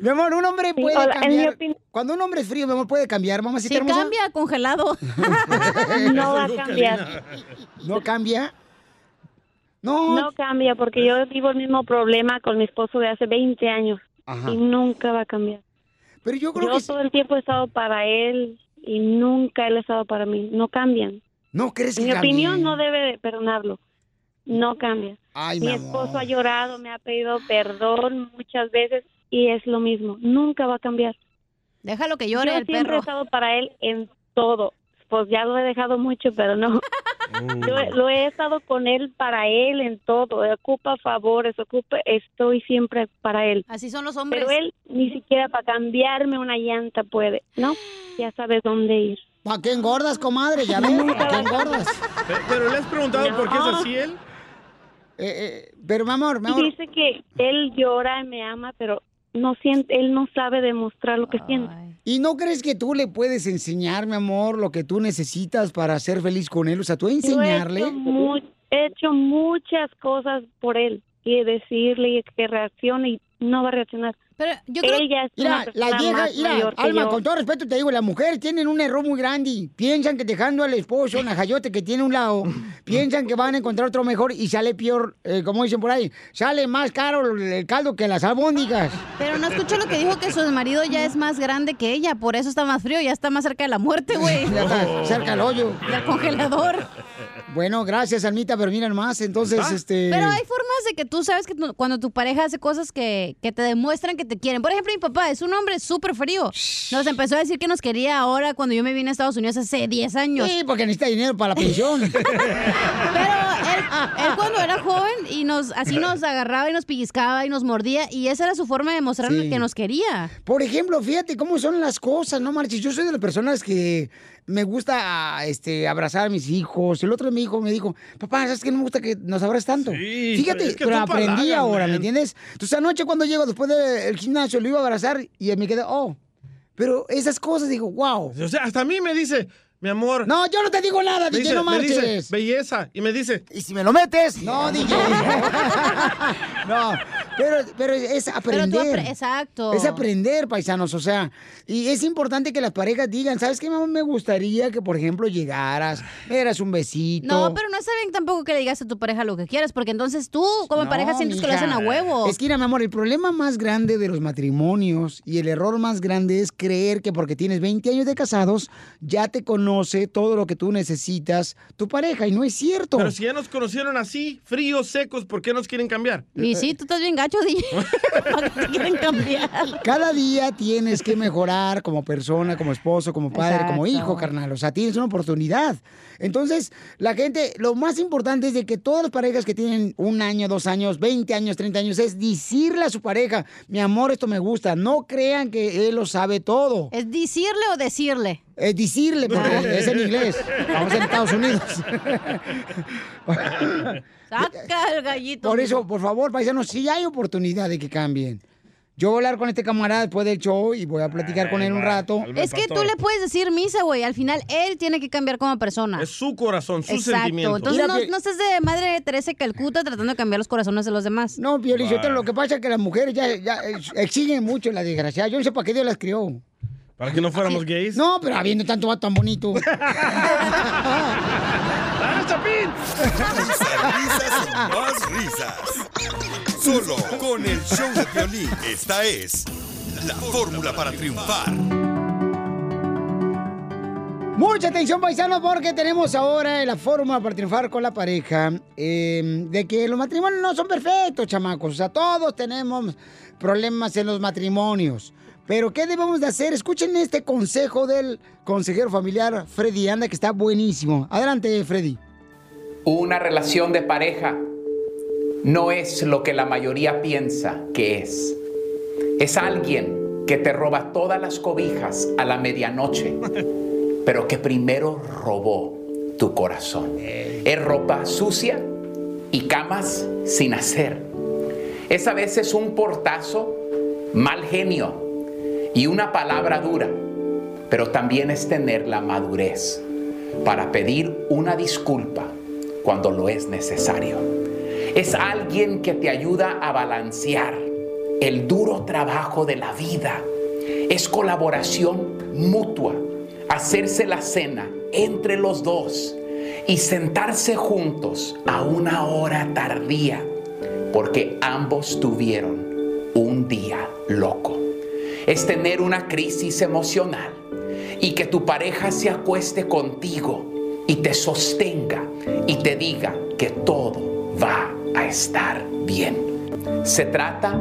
mi amor, un hombre puede hola, cambiar. Cuando un hombre es frío, mi amor, puede cambiar, mamá. Si cambia, congelado. No va a cambiar. ¿No cambia? No. No cambia porque yo vivo el mismo problema con mi esposo de hace 20 años Ajá. y nunca va a cambiar. Pero yo creo que todo el tiempo he estado para él y nunca él ha estado para mí. No cambian. ¿No crees En que mi opinión no debe de perdonarlo. No cambia. Ay, mi mi esposo ha llorado, me ha pedido perdón muchas veces y es lo mismo. Nunca va a cambiar. Déjalo que llore Yo el siempre perro. he estado para él en todo. Pues ya lo he dejado mucho, pero no. Yo he- lo he estado con él para él en todo. Ocupa favores, ocupa, estoy siempre para él. Así son los hombres. Pero él ni siquiera para cambiarme una llanta puede. No, ya sabes dónde ir. ¿Para qué engordas, comadre? Ya ves, ¿para qué engordas? Pe- Pero le has preguntado por qué es así él. Eh, pero, mi amor, mi amor. dice que él llora y me ama, pero no siente, él no sabe demostrar lo que siente. ¿Y no crees que tú le puedes enseñar, mi amor, lo que tú necesitas para ser feliz con él? O sea, tú Yo he enseñarle. hecho, mu- he hecho muchas cosas por él y decirle que reaccione y no va a reaccionar. Pero yo creo Ella es una la vieja, más mira, mayor que Alma, yo. con todo respeto te digo, las mujeres tienen un error muy grande. Piensan que dejando al esposo en la jayote que tiene un lado, piensan que van a encontrar otro mejor y sale peor, eh, como dicen por ahí, sale más caro el el caldo que las albóndigas. Pero no escuchó lo que dijo que su marido ya es más grande que ella, por eso está más frío, ya está más cerca de la muerte, güey. Ya está cerca del hoyo. Del congelador. Bueno, gracias, Almita, pero mira más, entonces, este... Pero hay formas de que tú sabes que tu- cuando tu pareja hace cosas que, que te demuestran que te quieren. Por ejemplo, mi papá es un hombre súper frío. Nos empezó a decir que nos quería ahora cuando yo me vine a Estados Unidos hace 10 años. Sí, porque necesita dinero para la pensión. Pero él, cuando era joven y nos así nos agarraba y nos pellizcaba y nos mordía y esa era su forma de demostrarnos Sí. que nos quería. Por ejemplo, fíjate cómo son las cosas, ¿no, Marchis? Yo soy de las personas que me gusta este, abrazar a mis hijos. El otro de mi hijo me dijo, papá, ¿sabes que no me gusta que nos abraces tanto? Sí, Fíjate, es que pero aprendí palagas, ahora, man. ¿me entiendes? Entonces anoche cuando llego después del gimnasio lo iba a abrazar y me quedé, oh, pero esas cosas digo, wow. O sea, hasta a mí me dice, mi amor. No, yo no te digo nada, me DJ, dice, no me dice, marches. belleza. Y me dice, ¿y si me lo metes? No, DJ. no, pero, pero es Pero tú aprender. apre- exacto. Es aprender, paisanos, o sea, y es importante que las parejas digan, ¿sabes qué, mamá? Me gustaría que, por ejemplo, llegaras, me dieras un besito. No, pero no está bien tampoco que le digas a tu pareja lo que quieras, porque entonces tú como No, pareja sientes que lo mija. hacen a huevo. Es que, mira, mi amor, el problema más grande de los matrimonios y el error más grande es creer que porque tienes 20 años de casados, ya te conoce todo lo que tú necesitas tu pareja, y no es cierto. pero si ya nos conocieron así, fríos, secos, ¿por qué nos quieren cambiar? Y sí, tú estás bien gacho, DJ. ¿Para qué te quieren cambiar? Cada día tienes que mejorar como persona, como esposo, como padre, como hijo, carnal. O sea, tienes una oportunidad. Entonces, la gente, lo más importante es de que todas las parejas que tienen un año, dos años, 20 años, 30 años, es decirle a su pareja, mi amor, esto me gusta. No crean que él lo sabe todo. ¿Es decirle o decirle? Es decirle, porque es en inglés. Vamos en Estados Unidos. Saca el gallito. Por eso, por favor, paisanos, sí hay oportunidad de que cambien. Yo voy a hablar con este camarada después del show y voy a platicar con él un rato. Es que tú le puedes decir misa, güey. Al final, él tiene que cambiar como persona. Es su corazón, sus Exacto. sentimientos. Entonces, no, no estés de madre Teresa de Calcuta tratando de cambiar los corazones de los demás. No, Piolichotelo, lo que pasa es que las mujeres ya, ya eh, exigen mucho la desgracia. Yo no sé para qué Dios las crió. Para que no fuéramos gays. No, pero habiendo tanto vato tan bonito. Risas y más risas. Solo con el show de violín. Esta es la fórmula para triunfar. Mucha atención, paisanos, porque tenemos ahora la fórmula para triunfar con la pareja. eh, de que los matrimonios no son perfectos, chamacos. O sea, todos tenemos problemas en los matrimonios. Pero, ¿qué debemos de hacer? Escuchen este consejo del consejero familiar Freddy Anda, que está buenísimo. Adelante, Freddy. Una relación de pareja no es lo que la mayoría piensa que es. Es alguien que te roba todas las cobijas a la medianoche, pero que primero robó tu corazón. Es ropa sucia y camas sin hacer. Es a veces un portazo, mal genio y una palabra dura, pero también es tener la madurez para pedir una disculpa cuando lo es necesario. Es alguien que te ayuda a balancear el duro trabajo de la vida. Es colaboración mutua, hacerse la cena entre los dos y sentarse juntos a una hora tardía, porque ambos tuvieron un día loco. Es tener una crisis emocional y que tu pareja se acueste contigo y te sostenga y te diga que todo va a estar bien. Se trata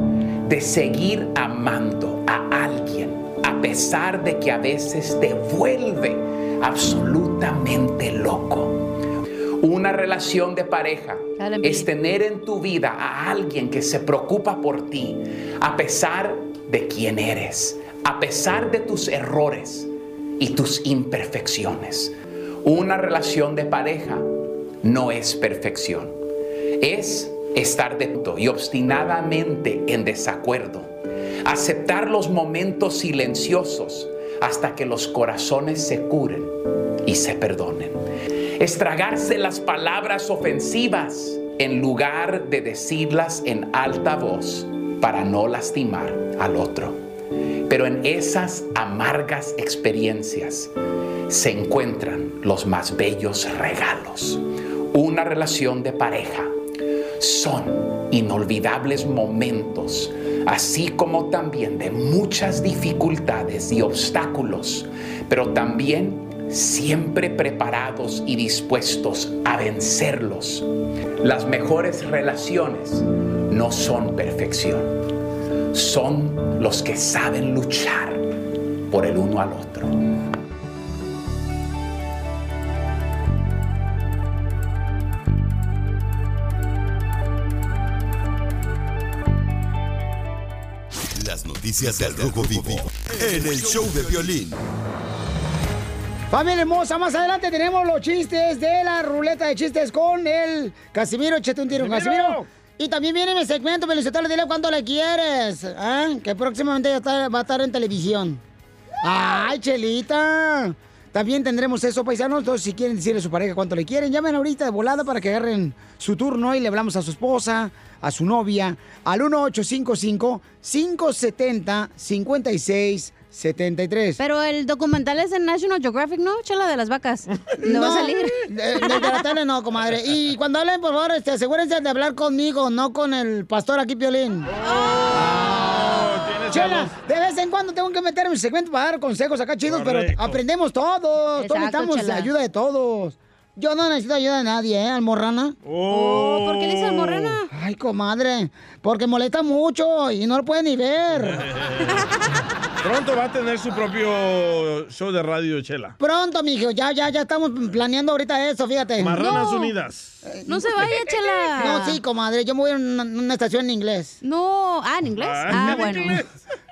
de seguir amando a alguien a pesar de que a veces te vuelve absolutamente loco. Una relación de pareja es tener en tu vida a alguien que se preocupa por ti a pesar de quién eres, a pesar de tus errores y tus imperfecciones. Una relación de pareja no es perfección. Es estar de y obstinadamente en desacuerdo. Aceptar los momentos silenciosos hasta que los corazones se curen y se perdonen. Estragarse las palabras ofensivas en lugar de decirlas en alta voz para no lastimar al otro. Pero en esas amargas experiencias se encuentran los más bellos regalos. Una relación de pareja son inolvidables momentos, así como también de muchas dificultades y obstáculos, pero también siempre preparados y dispuestos a vencerlos. Las mejores relaciones no son perfección, son los que saben luchar por el uno al otro. Las noticias del Rojo Vivo en el show de violín. Familia hermosa, más adelante tenemos los chistes de la ruleta de chistes con el Casimiro. Échate un tiro, ¡Casimiro! Y también viene mi segmento, Felicitalo, dile cuánto le quieres. ¿eh? Que próximamente ya va a estar en televisión. ¡Ay, Chelita! También tendremos eso, paisanos. Entonces, si quieren decirle a su pareja cuánto le quieren, llamen ahorita de volada para que agarren su turno y le hablamos a su esposa, a su novia, al 1855-570-5673. Pero el documental es de National Geographic, ¿no? Chela de las vacas. No, va a salir. De, de- la tele no, comadre. Y cuando hablen, por favor, este, asegúrense de hablar conmigo, no con el pastor aquí, Piolín. Chela, de vez en cuando tengo que meter en mi segmento para dar consejos acá chidos, pero aprendemos todos. Todos Exacto, necesitamos Chela. ayuda de todos. Yo no necesito ayuda de nadie, ¿eh, almorrana? Oh, ¿por qué le dice almorrana? Ay, comadre, porque molesta mucho y no lo puede ni ver. Pronto va a tener su propio show de radio, Chela. Pronto, mijo, ya, ya, ya estamos planeando ahorita eso, fíjate. Marranas Unidas. No se vaya, Chela. No, sí, comadre, yo me voy a una, una estación en inglés. No, ah, en inglés. Ah, bueno.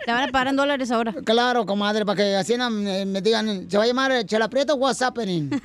Te van a pagar en dólares ahora. Claro, comadre, para que así no, me, me digan, se va a llamar eh, Chela Prieto What's Happening.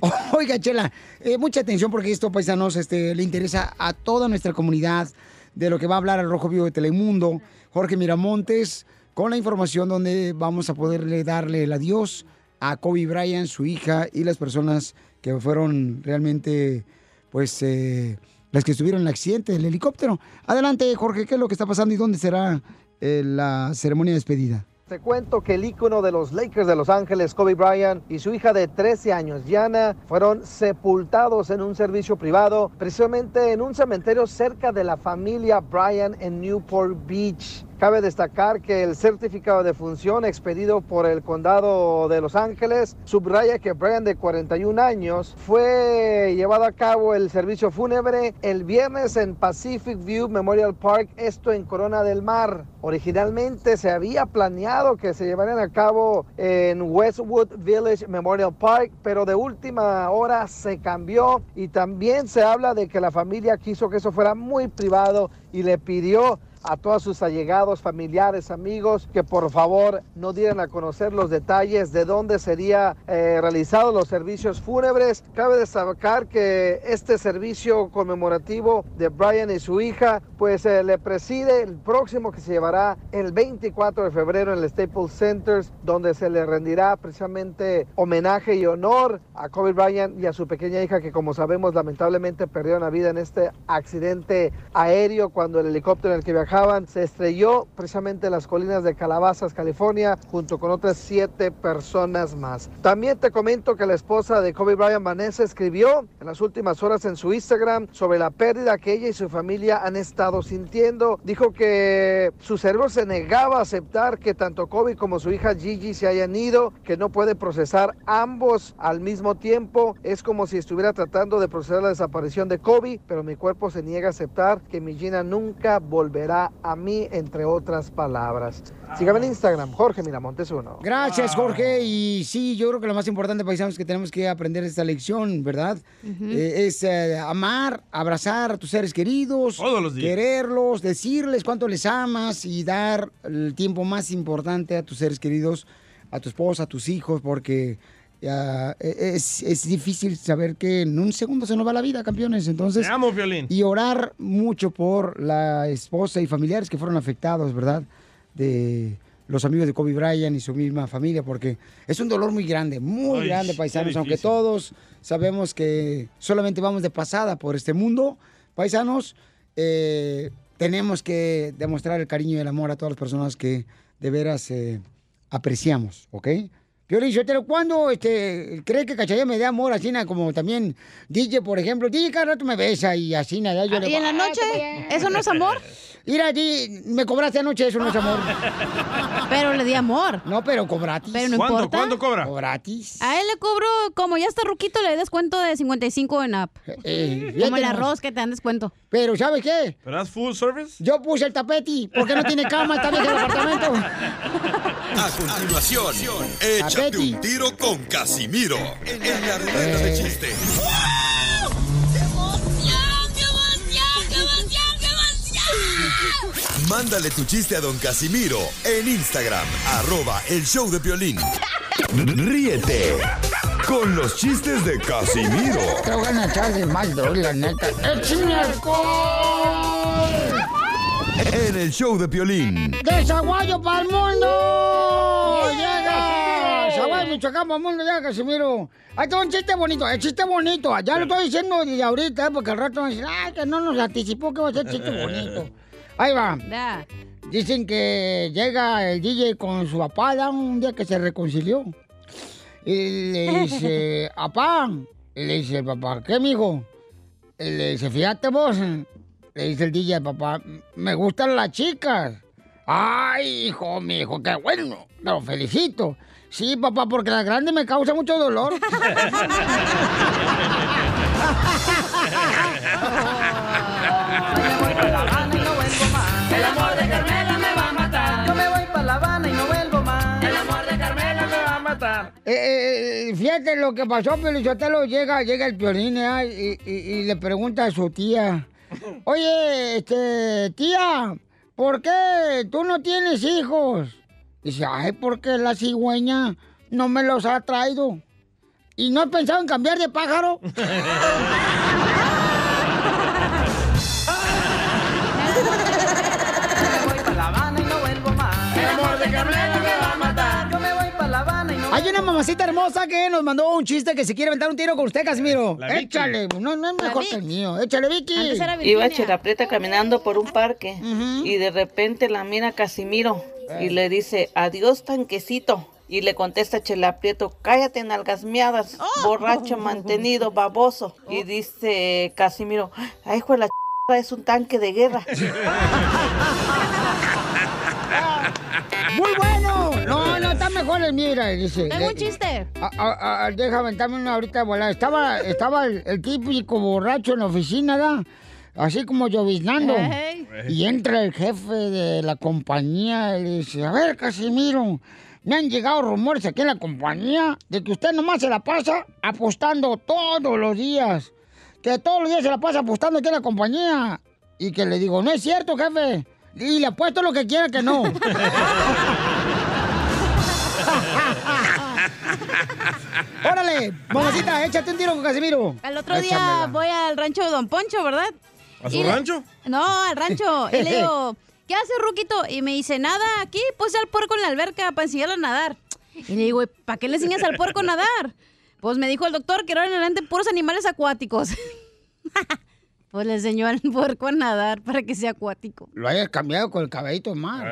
Oiga, Chela, eh, mucha atención porque esto, paisanos, este, le interesa a toda nuestra comunidad de lo que va a hablar el Rojo Vivo de Telemundo, Jorge Miramontes, con la información donde vamos a poderle darle el adiós a Kobe Bryant, su hija y las personas que fueron realmente, pues, eh, las que estuvieron en el accidente del helicóptero. Adelante, Jorge, ¿qué es lo que está pasando y dónde será eh, la ceremonia de despedida? Te cuento que el ícono de los Lakers de Los Ángeles, Kobe Bryant, y su hija de 13 años, Gianna, fueron sepultados en un servicio privado, precisamente en un cementerio cerca de la familia Bryant en Newport Beach. Cabe destacar que el certificado de función expedido por el condado de Los Ángeles subraya que Brian de 41 años fue llevado a cabo el servicio fúnebre el viernes en Pacific View Memorial Park, esto en Corona del Mar. Originalmente se había planeado que se llevaran a cabo en Westwood Village Memorial Park, pero de última hora se cambió y también se habla de que la familia quiso que eso fuera muy privado y le pidió a todos sus allegados, familiares, amigos, que por favor no dieran a conocer los detalles de dónde sería eh, realizados los servicios fúnebres. Cabe destacar que este servicio conmemorativo de Brian y su hija, pues eh, le preside el próximo que se llevará el 24 de febrero en el Staples Centers, donde se le rendirá precisamente homenaje y honor a Kobe Bryant y a su pequeña hija que como sabemos lamentablemente perdieron la vida en este accidente aéreo cuando el helicóptero en el que viajaban se estrelló precisamente en las colinas de Calabazas, California, junto con otras siete personas más. También te comento que la esposa de Kobe Bryant, Vanessa, escribió en las últimas horas en su Instagram sobre la pérdida que ella y su familia han estado sintiendo. Dijo que su cerebro se negaba a aceptar que tanto Kobe como su hija Gigi se hayan ido, que no puede procesar ambos al mismo tiempo. Es como si estuviera tratando de procesar la desaparición de Kobe, pero mi cuerpo se niega a aceptar que mi Gina nunca volverá a mí, entre otras palabras. Sígame en Instagram, Jorge Miramontes uno. Gracias, Jorge. Y sí, yo creo que lo más importante, paisanos, que tenemos que aprender esta lección, ¿verdad? Eh, es eh, amar, abrazar a tus seres queridos, Todos los días. quererlos, decirles cuánto les amas y dar el tiempo más importante a tus seres queridos, a tu esposa, a tus hijos, porque ya, eh, es, es difícil saber que en un segundo se nos va la vida, campeones. Entonces, Te amo, Violín. y orar mucho por la esposa y familiares que fueron afectados, ¿verdad? De los amigos de Kobe Bryant y su misma familia, porque es un dolor muy grande, muy Ay, grande, paisanos, aunque todos sabemos que solamente vamos de pasada por este mundo, paisanos, eh, tenemos que demostrar el cariño y el amor a todas las personas que de veras eh, apreciamos, ¿ok? Piolín, Sotelo, ¿cuándo este, cree que Cachaya me dé amor así como también DJ, por ejemplo? DJ cada rato me besa y así nada. Yo Ah, le ¿y en la "Ay, noche? qué bien". ¿Eso no es amor? Mira, di, me cobraste anoche, eso no es amor. Pero le di amor. No, pero cobratis. Pero no ¿Cuánto? importa. ¿Cuánto cobra? Cobratis. A él le cobro, como ya está ruquito, le descuento de 55 en app. como el fíjate nomás. arroz que te dan descuento. Pero, ¿sabes qué? ¿Pero das full service? Yo puse el tapete, porque no tiene cama, está bien el apartamento. A continuación, échate un tiro con Casimiro en la ruleta de chiste. Mándale tu chiste a don Casimiro en Instagram, arroba el show de violín. Ríete con los chistes de Casimiro Te voy a echar de mal, bro, la neta. ¡Échame alcohol! en el show de violín. ¡Desaguayo para el mundo! ¡Llega! Michoacán, para el mundo, Casimiro. Ahí está un chiste bonito, el chiste bonito. Ya lo estoy diciendo desde ahorita, ¿eh? porque al rato van a decir, ay, que no nos anticipó que va a ser chiste bonito. Ahí va. Dicen que llega el DJ con su papá ¿da? un día que se reconcilió. Y le dice, apá. Y le dice el papá, ¿qué, mijo? Y le dice, fíjate vos. Le dice el DJ al papá, me gustan las chicas. Ay, hijo, mi hijo, qué bueno. Lo felicito. Sí, papá, porque la grande me causa mucho dolor. El amor de Carmela me va a matar. Yo me voy para La Habana y no vuelvo más. El amor de Carmela me va a matar. Eh, eh, eh, fíjate lo que pasó, Pelizotelo. Llega, llega el piolín ¿eh? y, y- y le pregunta a su tía: Oye, este, tía, ¿por qué tú no tienes hijos? Dice: Ay, porque la cigüeña no me los ha traído. ¿Y no has pensado en cambiar de pájaro? Hay una mamacita hermosa que nos mandó un chiste que se quiere aventar un tiro con usted, Casimiro. Échale, no, no es mejor que el mío. Échale, Vicky. Iba Cheraprieta caminando por un parque y de repente la mira Casimiro y le dice, adiós tanquecito. Y le contesta Chela Prieto, cállate nalgas miadas, borracho, mantenido, baboso. Y dice Casimiro, ay, hijo de la ch... es un tanque de guerra. ¡Muy bueno! No, no, está mejor el mira, dice. Tengo un chiste. Ah, ah, deja aventarme una ahorita de volada. Estaba, estaba el, el típico borracho en la oficina, ¿verdad? Así como lloviznando. Ey. Y entra el jefe de la compañía y le dice, a ver, Casimiro, me han llegado rumores aquí en la compañía de que usted nomás se la pasa apostando todos los días. Que todos los días se la pasa apostando aquí en la compañía. Y que le digo, no es cierto, jefe. Y le apuesto lo que quiera que no. Órale, mamacita, échate un tiro con Casimiro. El otro día Échamela. voy al rancho de Don Poncho, ¿verdad? ¿A su Y le- rancho? No, al rancho. Y le digo, ¿qué hace Ruquito? Y me dice, nada, aquí puse al puerco en la alberca para enseñarle a nadar. Y le digo, ¿para qué le enseñas al puerco a nadar? Pues me dijo el doctor que ahora en adelante puros animales acuáticos. pues le enseñó al puerco a nadar para que sea acuático. Lo hayas cambiado con el cabellito más.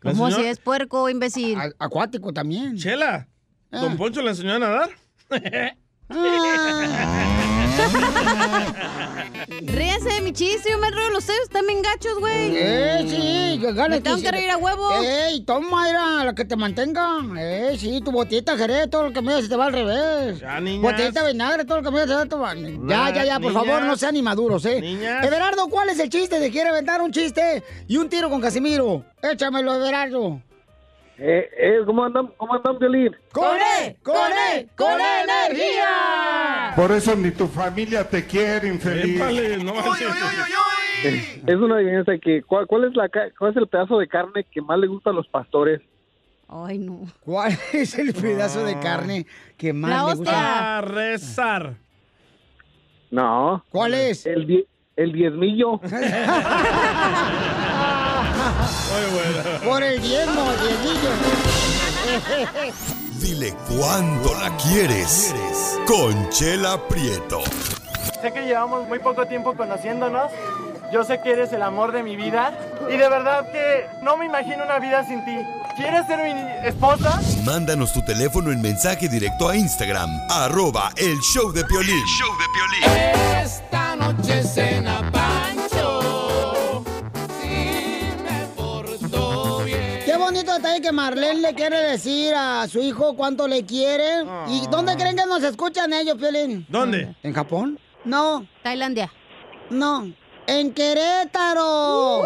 ¿Cómo si es puerco, imbécil? acuático también. Chela, Ah. ¿Don Poncho le enseñó a nadar? Ríase de mi chiste, yo me río los seis, están bien gachos, güey. Eh, sí, yo gano Me tengo que reír a huevo. Ey, toma, era la que te mantenga. Eh, sí, tu botita jerez, todo lo que me se te va al revés. Ya, niñas. Botita de vinagre, todo lo que me se te va. Ya, ya, ya, por niñas. favor, no sean inmaduros, eh. Niñas. Everardo, ¿cuál es el chiste? ¿Te quiere aventar un chiste y un tiro con Casimiro? Échamelo, Everardo. Eh, eh, ¿cómo andan, cómo andan, Violín? ¡Con E! ¡Con E! ¡Con energía! Por eso ni tu familia te quiere, infeliz. Es una adivinanza que, ¿cuál, cuál es la, ca- ¿cuál es el pedazo de carne que más le gusta a los pastores? Ay, no. ¿Cuál es el pedazo de carne que más le gusta? A rezar. No. ¿Cuál es? El, die- el diezmillo. Por el diezmo, diezmillo. Dile cuándo la quieres. Conchela Prieto. Sé que llevamos muy poco tiempo conociéndonos. Yo sé que eres el amor de mi vida. Y de verdad que no me imagino una vida sin ti. ¿Quieres ser mi esposa? Mándanos tu teléfono en mensaje directo a Instagram, arroba el show de Piolín. Esta noche cena Pancho. Detalle que Marlene le quiere decir a su hijo cuánto le quiere. ¿Y dónde creen que nos escuchan ellos, Piolín? ¿Dónde? ¿En Japón? No. Tailandia. No. En Querétaro.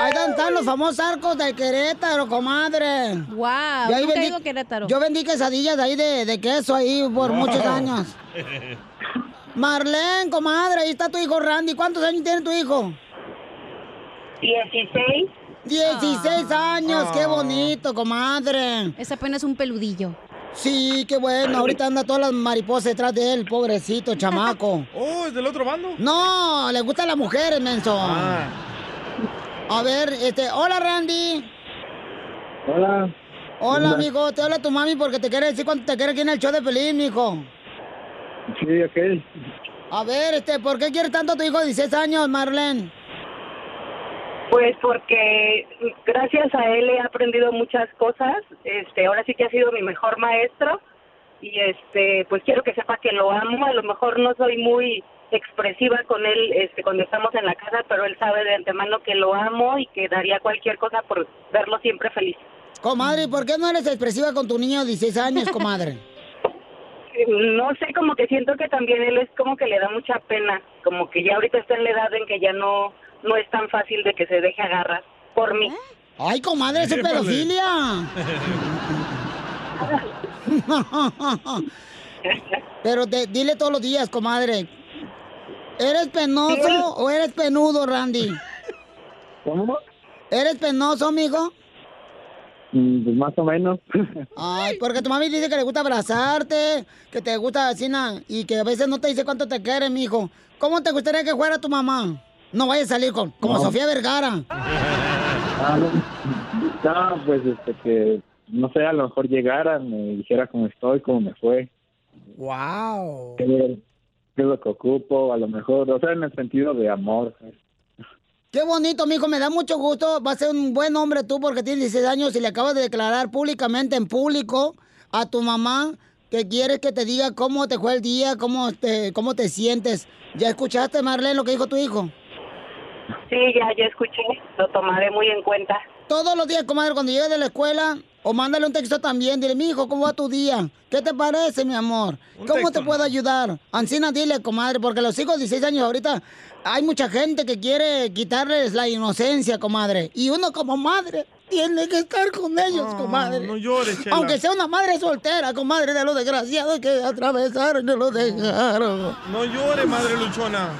Ahí están los famosos arcos de Querétaro, comadre. Wow, Y ahí vendí- Querétaro. Yo vendí quesadillas de ahí de, de queso ahí por muchos años. Marlene, comadre, ahí está tu hijo Randy. ¿Cuántos años tiene tu hijo? 16. 16 años, qué Ah. bonito, comadre. Ese apenas un peludillo. Sí, qué bueno. Ahorita anda todas las mariposas detrás de él, pobrecito, chamaco. Oh, ¿es del otro bando? No, le gustan las mujeres, menso. Ah. A ver, este, hola Randy. Hola. Hola, amigo, te habla tu mami porque te quiere decir cuánto te quiere aquí en el show de Pelín, mijo. Sí, ok. A ver, este, ¿por qué quieres tanto a tu hijo de 16 años, Marlene? Pues porque gracias a él he aprendido muchas cosas. Este, ahora sí que ha sido mi mejor maestro y este, pues quiero que sepa que lo amo. A lo mejor no soy muy expresiva con él este cuando estamos en la casa, pero él sabe de antemano que lo amo y que daría cualquier cosa por verlo siempre feliz. Comadre, ¿y por qué no eres expresiva con tu niño de 16 años, comadre? No sé, como que siento que también él es como que le da mucha pena, como que ya ahorita está en la edad en que ya no no es tan fácil de que se deje agarrar por mí. Ay, comadre, eso es pedofilia. Pero te- dile todos los días, comadre. ¿Eres penoso o eres penudo, Randy? ¿Cómo? ¿Eres penoso, amigo? Mm, Pues más o menos. Ay, porque tu mami dice que le gusta abrazarte, que te gusta vecina y que a veces no te dice cuánto te quiere, mijo. ¿Cómo te gustaría que fuera tu mamá? No vayas a salir con, como No. Sofía Vergara. Ah, no, no, pues este que no sé, a lo mejor llegara, me dijera cómo estoy, cómo me fue, Wow. qué, qué es lo que ocupo, a lo mejor, o sea, en el sentido de amor. Qué bonito, mijo, me da mucho gusto. Va a ser un buen hombre tú porque tienes 16 años y le acabas de declarar públicamente en público a tu mamá que quieres que te diga cómo te fue el día, cómo te, cómo te sientes. ¿Ya escuchaste, Marlene, lo que dijo tu hijo? Sí, ya ya escuché, lo tomaré muy en cuenta. todos los días, comadre, cuando llegue de la escuela, o mándale un texto también, dile, mi hijo, ¿cómo va tu día? ¿Qué te parece, mi amor? ¿Cómo texto, te puedo ayudar? Ancina, dile, comadre, porque los hijos de 16 años ahorita, hay mucha gente que quiere quitarles la inocencia, comadre. Y uno como madre tiene que estar con ellos, comadre. No llores, Chela. Aunque sea una madre soltera, comadre, de los desgraciados que atravesaron y los dejaron. No llore, madre luchona.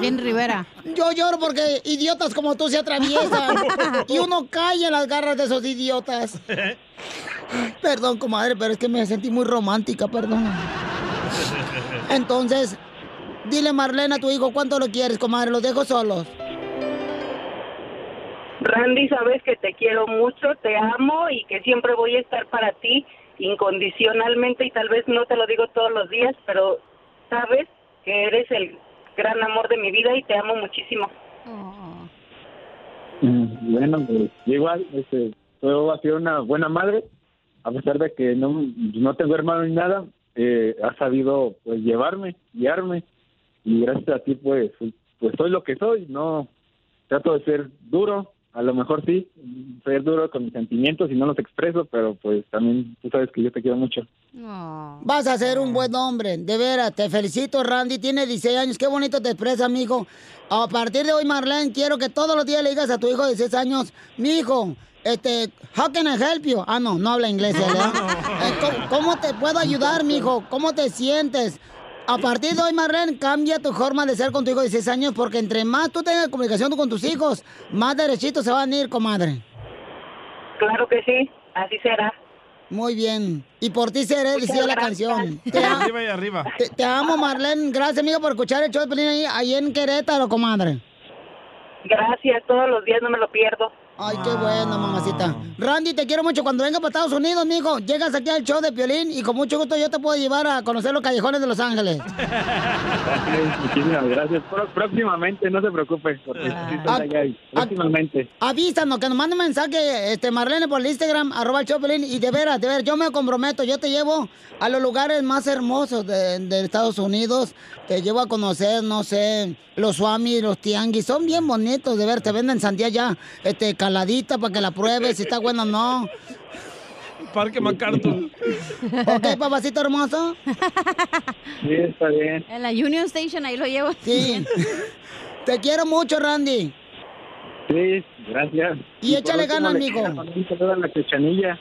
Bien Rivera. Yo lloro porque idiotas como tú se atraviesan. y uno cae en las garras de esos idiotas. Perdón, comadre, pero es que me sentí muy romántica, perdón. Entonces, dile Marlene a tu hijo cuánto lo quieres, comadre. Los dejo solos. Randy, sabes que te quiero mucho, te amo y que siempre voy a estar para ti incondicionalmente y tal vez no te lo digo todos los días, pero sabes que eres el gran amor de mi vida y te amo muchísimo. Mm, Bueno, pues igual, este, has sido una buena madre, a pesar de que no, no tengo hermano ni nada, eh, has sabido pues llevarme, guiarme, y gracias a ti pues, pues soy lo que soy, no trato de ser duro, a lo mejor sí, ser duro con mis sentimientos y no los expreso, pero pues también tú sabes que yo te quiero mucho. Vas a ser un buen hombre, de veras. Te felicito, Randy. Tiene 16 años. Qué bonito te expresa, amigo. A partir de hoy, Marlene, quiero que todos los días le digas a tu hijo de 16 años, mi hijo, este, how can I help you? Ah, no, no habla inglés, ¿verdad? Eh, ¿cómo, cómo te puedo ayudar, mijo? ¿Cómo te sientes? A partir de hoy, Marlene, cambia tu forma de ser con tu hijo de 16 años, porque entre más tú tengas comunicación con tus hijos, más derechitos se van a ir, comadre. Claro que sí, así será. Muy bien. Y por ti seré, decía la canción. Te, Arriba y arriba. te- te amo, Marlene. Gracias, amigo, por escuchar el show de Pelín ahí, ahí en Querétaro, comadre. Gracias, todos los días no me lo pierdo. Ay, qué bueno, mamacita. Randy, te quiero mucho. Cuando venga para Estados Unidos, mijo, llegas aquí al show de Piolín y con mucho gusto yo te puedo llevar a conocer los callejones de Los Ángeles. Muchísimas gracias. Pró- próximamente, no se preocupe, porque sí estoy allá ahí. Próximamente. Avísanos, que nos mande un mensaje, este, Marlene, por el Instagram, arroba el show de Piolín, y de veras, de veras, yo me comprometo, yo te llevo a los lugares más hermosos de, de Estados Unidos, te llevo a conocer, no sé, los Swami, los Tianguis, son bien bonitos, de ver, te venden sandía ya, este, caladita para que la pruebes, si está buena o no. Parque MacArthur. Ok, papacito hermoso. Sí, está bien. En la Union Station, ahí lo llevo. Sí. Te quiero mucho, Randy. Sí, gracias. Y échale por último, ganas, le mijo. quiero mandar un saludo a la chechanilla.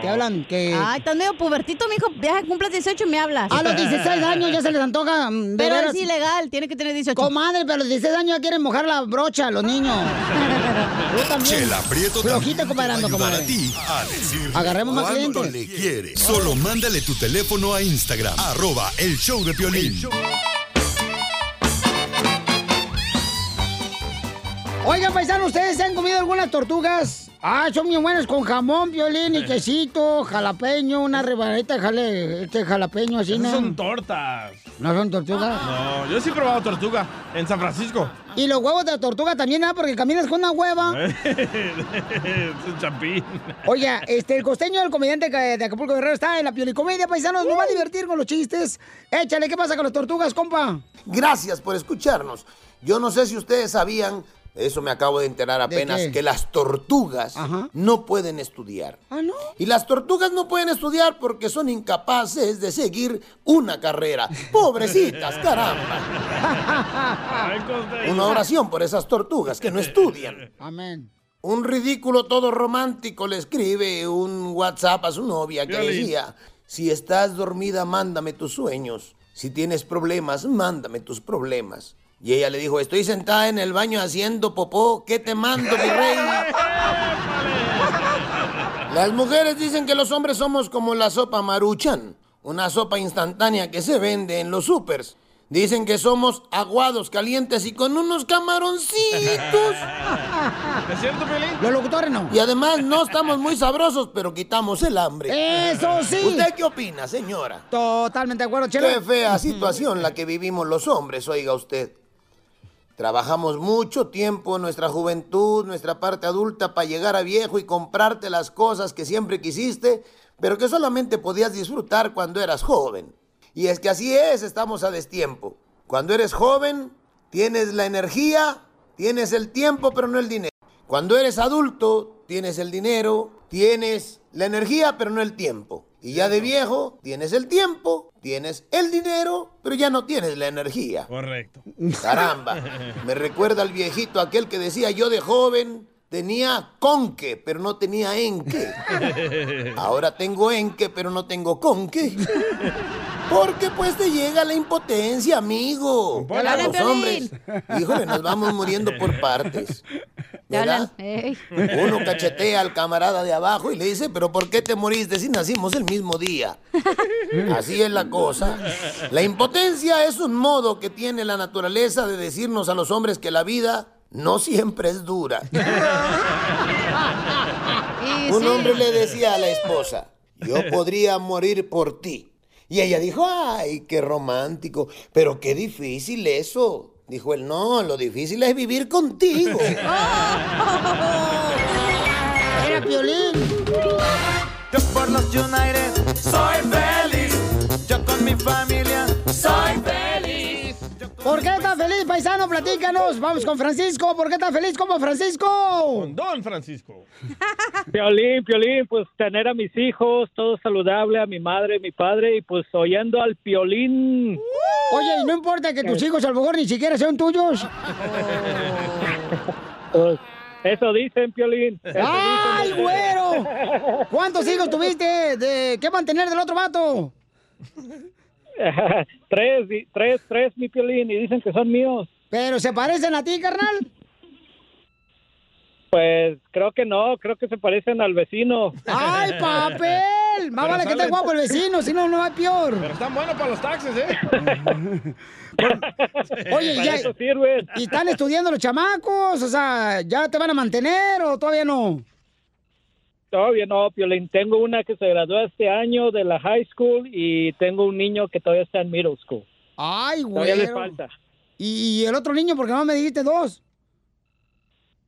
Te hablan que... Ay, estás medio pubertito, mijo. Ya cumples 18 y me hablas. A los 16 años ya se les antoja. mm, Pero veras. es ilegal, tiene que tener 18. Comadre, pero a los 16 años ya quieren mojar la brocha los niños. Tú también. Chela Prieto Flojita comparando, a comadre. ti a Agarremos más clientes. le quiere. Solo mándale tu teléfono a Instagram, arroba el show de Piolín. Oigan, paisanos, ¿ustedes se han comido algunas tortugas? Ah, son bien buenas con jamón, violín y quesito, jalapeño, una rebanadita de jale, este jalapeño así, ¿no? son tortas. ¿No son tortugas? No, yo sí he probado tortuga en San Francisco. Y los huevos de la tortuga también, ¿ah? Porque caminas con una hueva. es un champín. Oye, este, el costeño del comediante que- de Acapulco Guerrero está en la piolicomedia, paisanos, nos va a divertir con los chistes. Échale, ¿qué pasa con las tortugas, compa? Gracias por escucharnos. Yo no sé si ustedes sabían, eso me acabo de enterar apenas, que las tortugas no pueden estudiar. Ah, ¿no? Y las tortugas no pueden estudiar porque son incapaces de seguir una carrera. Pobrecitas, caramba. Una oración por esas tortugas que no estudian. Amén. Un ridículo todo romántico le escribe un WhatsApp a su novia que Violín. decía, si estás dormida, mándame tus sueños. Si tienes problemas, mándame tus problemas. Y ella le dijo, estoy sentada en el baño haciendo popó, ¿qué te mando, mi rey? Las mujeres dicen que los hombres somos como la sopa maruchan, una sopa instantánea que se vende en los supers. Dicen que somos aguados, calientes y con unos camaroncitos. ¿Es cierto, Pelín? Los locutores no. Y además no estamos muy sabrosos, pero quitamos el hambre. ¡Eso sí! ¿Usted qué opina, señora? Totalmente de acuerdo, Chela. Qué fea situación la que vivimos los hombres, oiga usted. Trabajamos mucho tiempo en nuestra juventud, nuestra parte adulta, para llegar a viejo y comprarte las cosas que siempre quisiste, pero que solamente podías disfrutar cuando eras joven. Y es que así es, estamos a destiempo. Cuando eres joven, tienes la energía, tienes el tiempo, pero no el dinero. Cuando eres adulto, tienes el dinero, tienes la energía, pero no el tiempo. Y ya de viejo, tienes el tiempo, tienes el dinero, pero ya no tienes la energía. Correcto. Caramba, me recuerda al viejito aquel que decía yo de joven tenía conque, pero no tenía enque. Ahora tengo enque, pero no tengo conque. Porque pues te llega la impotencia, amigo. Te A hablan, los hombres, híjole, nos vamos muriendo por partes. ¿Verdad? Uno cachetea al camarada de abajo y le dice, pero ¿por qué te moriste si nacimos el mismo día? Así es la cosa. La impotencia es un modo que tiene la naturaleza de decirnos a los hombres que la vida no siempre es dura. Un hombre le decía a la esposa, yo podría morir por ti. Y ella dijo, ay, qué romántico, pero qué difícil eso. Dijo él, no, lo difícil es vivir contigo. Era Piolín. Yo por los United soy feliz. Yo con mi familia soy feliz. ¿Por qué estás feliz, paisano? Platícanos. Vamos con Francisco. ¿Por qué estás feliz como Francisco? Don Francisco. Piolín, Piolín, pues tener a mis hijos, todo saludable, a mi madre, mi padre, y pues oyendo al Piolín. Oye, ¿y no importa que tus hijos a lo mejor ni siquiera sean tuyos? Pues, eso dicen, Piolín. eso ¡Ay, dicen. güero! ¿Cuántos hijos tuviste de qué mantener del otro vato? tres, tres, tres, mi Piolín, y dicen que son míos. ¿Pero se parecen a ti, carnal? Pues creo que no, creo que se parecen al vecino. ¡Ay, papel! Más Pero vale que esté guapo el vecino, si no, no hay peor. Pero están buenos para los taxes, ¿eh? Oye, Para ya, eso sirven. ¿y están estudiando los chamacos? O sea, ¿ya te van a mantener o todavía no? Todavía no, Piolín. Tengo una que se graduó este año de la high school y tengo un niño que todavía está en middle school. Ay, Todavía le falta. ¿Y el otro niño? Porque no me dijiste dos.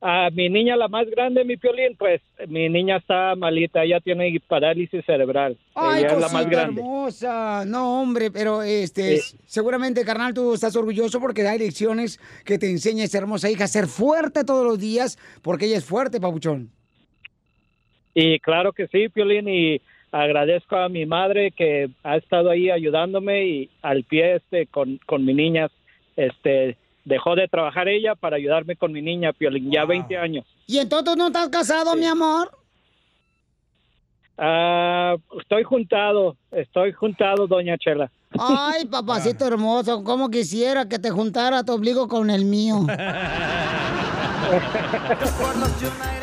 A mi niña, la más grande, mi Piolín, pues mi niña está malita, ella tiene parálisis cerebral. Ay, ella es la más grande. hermosa. No, hombre, pero este, Sí. seguramente, carnal, tú estás orgulloso porque hay lecciones que te enseña esa hermosa hija a ser fuerte todos los días, porque ella es fuerte, papuchón. Y claro que sí, Piolín, y agradezco a mi madre que ha estado ahí ayudándome y al pie este con, con mi niña, este dejó de trabajar ella para ayudarme con mi niña, Piolín, ya 20 años. ¿Y entonces no estás casado, mi amor? Ah, estoy juntado, estoy juntado, doña Chela. Ay, papacito hermoso, cómo quisiera que te juntara tu ombligo con el mío.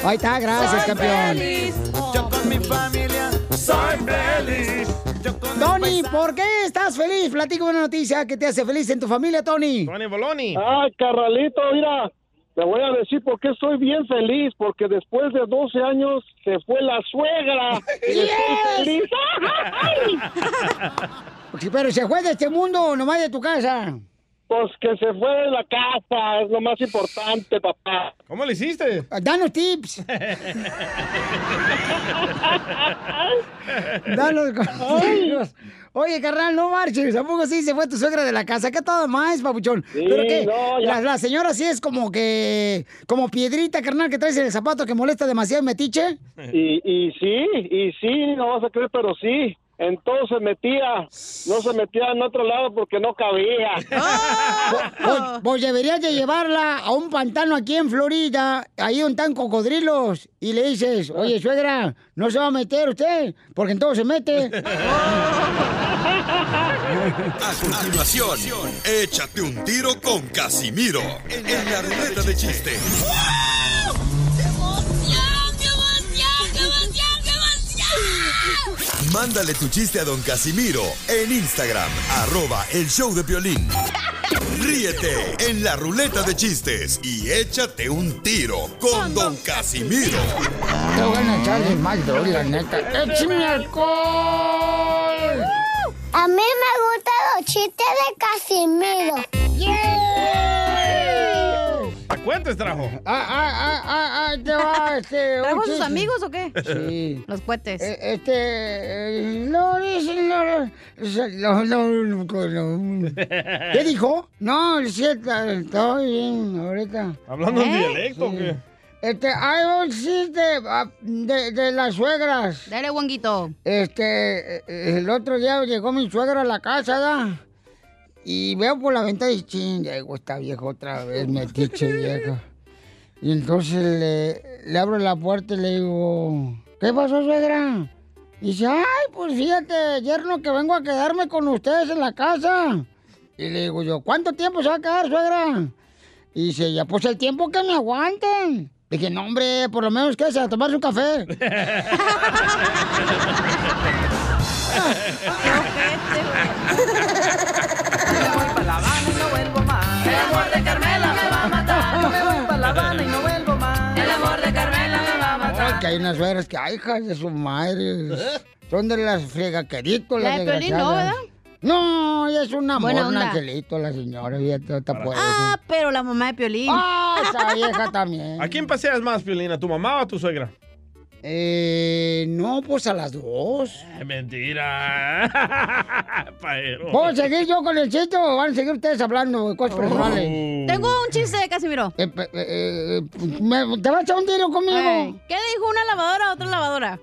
Ahí está, gracias, Soy campeón. feliz. Yo con mi familia soy feliz. Tony, ¿por qué estás feliz? Platícame una noticia que te hace feliz en tu familia, Tony. Tony Boloni. Ay, carnalito, mira, te voy a decir por qué estoy bien feliz, porque después de 12 años se fue la suegra. Y estoy feliz. Pero se fue de este mundo, nomás de tu casa. Pues que se fue de la casa, es lo más importante, papá. ¿Cómo le hiciste? Danos tips. Danos consejos. Oye, carnal, no marches. ¿A poco sí se fue tu suegra de la casa? ¿Qué todo más, papuchón? Sí, ¿Pero qué? no, la señora sí es como que... Como piedrita, carnal, que traes en el zapato que molesta demasiado, metiche. Y, y sí, y sí, no vas a creer, pero sí. Entonces se metía, no se metía en otro lado porque no cabía. Pues, pues deberías de llevarla a un pantano aquí en Florida, ahí donde están cocodrilos, y le dices, oye, suegra, no se va a meter usted, porque entonces se mete. A continuación, échate un tiro con Casimiro en la ruleta de chiste. Mándale tu chiste a don Casimiro en Instagram, arroba el show de violín. Ríete en la ruleta de chistes y échate un tiro con don Casimiro. Te voy a echarle más droga, la neta. ¡Échame alcohol! A mí me gustan los chistes de Casimiro. ¿A cuentes trajo? Ah, ah, ah, ah, ah, te va, este. ¿Trajo sus amigos o qué? Sí. Los cohetes. Eh, Este. eh, No, dice, no, no, no, no, no. ¿Qué dijo? No, cierto, estoy bien ahorita. ¿Hablando en dialecto o qué? Este, hay un chiste ah, de, de las suegras. Dale, guanguito. Este, eh, el otro día llegó mi suegra a la casa, ¿da? Y veo por la ventana y ching, llegó esta vieja otra vez, metiche vieja. Y entonces le, le abro la puerta y le digo, ¿qué pasó, suegra? Y dice, ay, pues fíjate, yerno, que vengo a quedarme con ustedes en la casa. Y le digo yo, ¿cuánto tiempo se va a quedar, suegra? Y dice, ya pues el tiempo que me aguanten. Dije, no, hombre, por lo menos que se a tomarse un café. que hay unas suegras que, ay, hijas de su madre. Son de las fregaqueritos, La las de Piolín no, desgraciadas. No, ella es un amor, Buena un onda. angelito, la señora, fíjate, está. Ah, pero la mamá de Piolín. Ah, esa vieja también. ¿A quién paseas más, Piolín? ¿A tu mamá o a tu suegra? Eh, no, pues a las dos. Eh, mentira. Paero. ¿Puedo seguir yo con el chiste o van a seguir ustedes hablando de cosas personales? Tengo un chiste, Casimiro. Eh, eh, eh, me- ¿Te vas a echar un tiro conmigo? ¿Qué le dijo una lavadora a otra lavadora?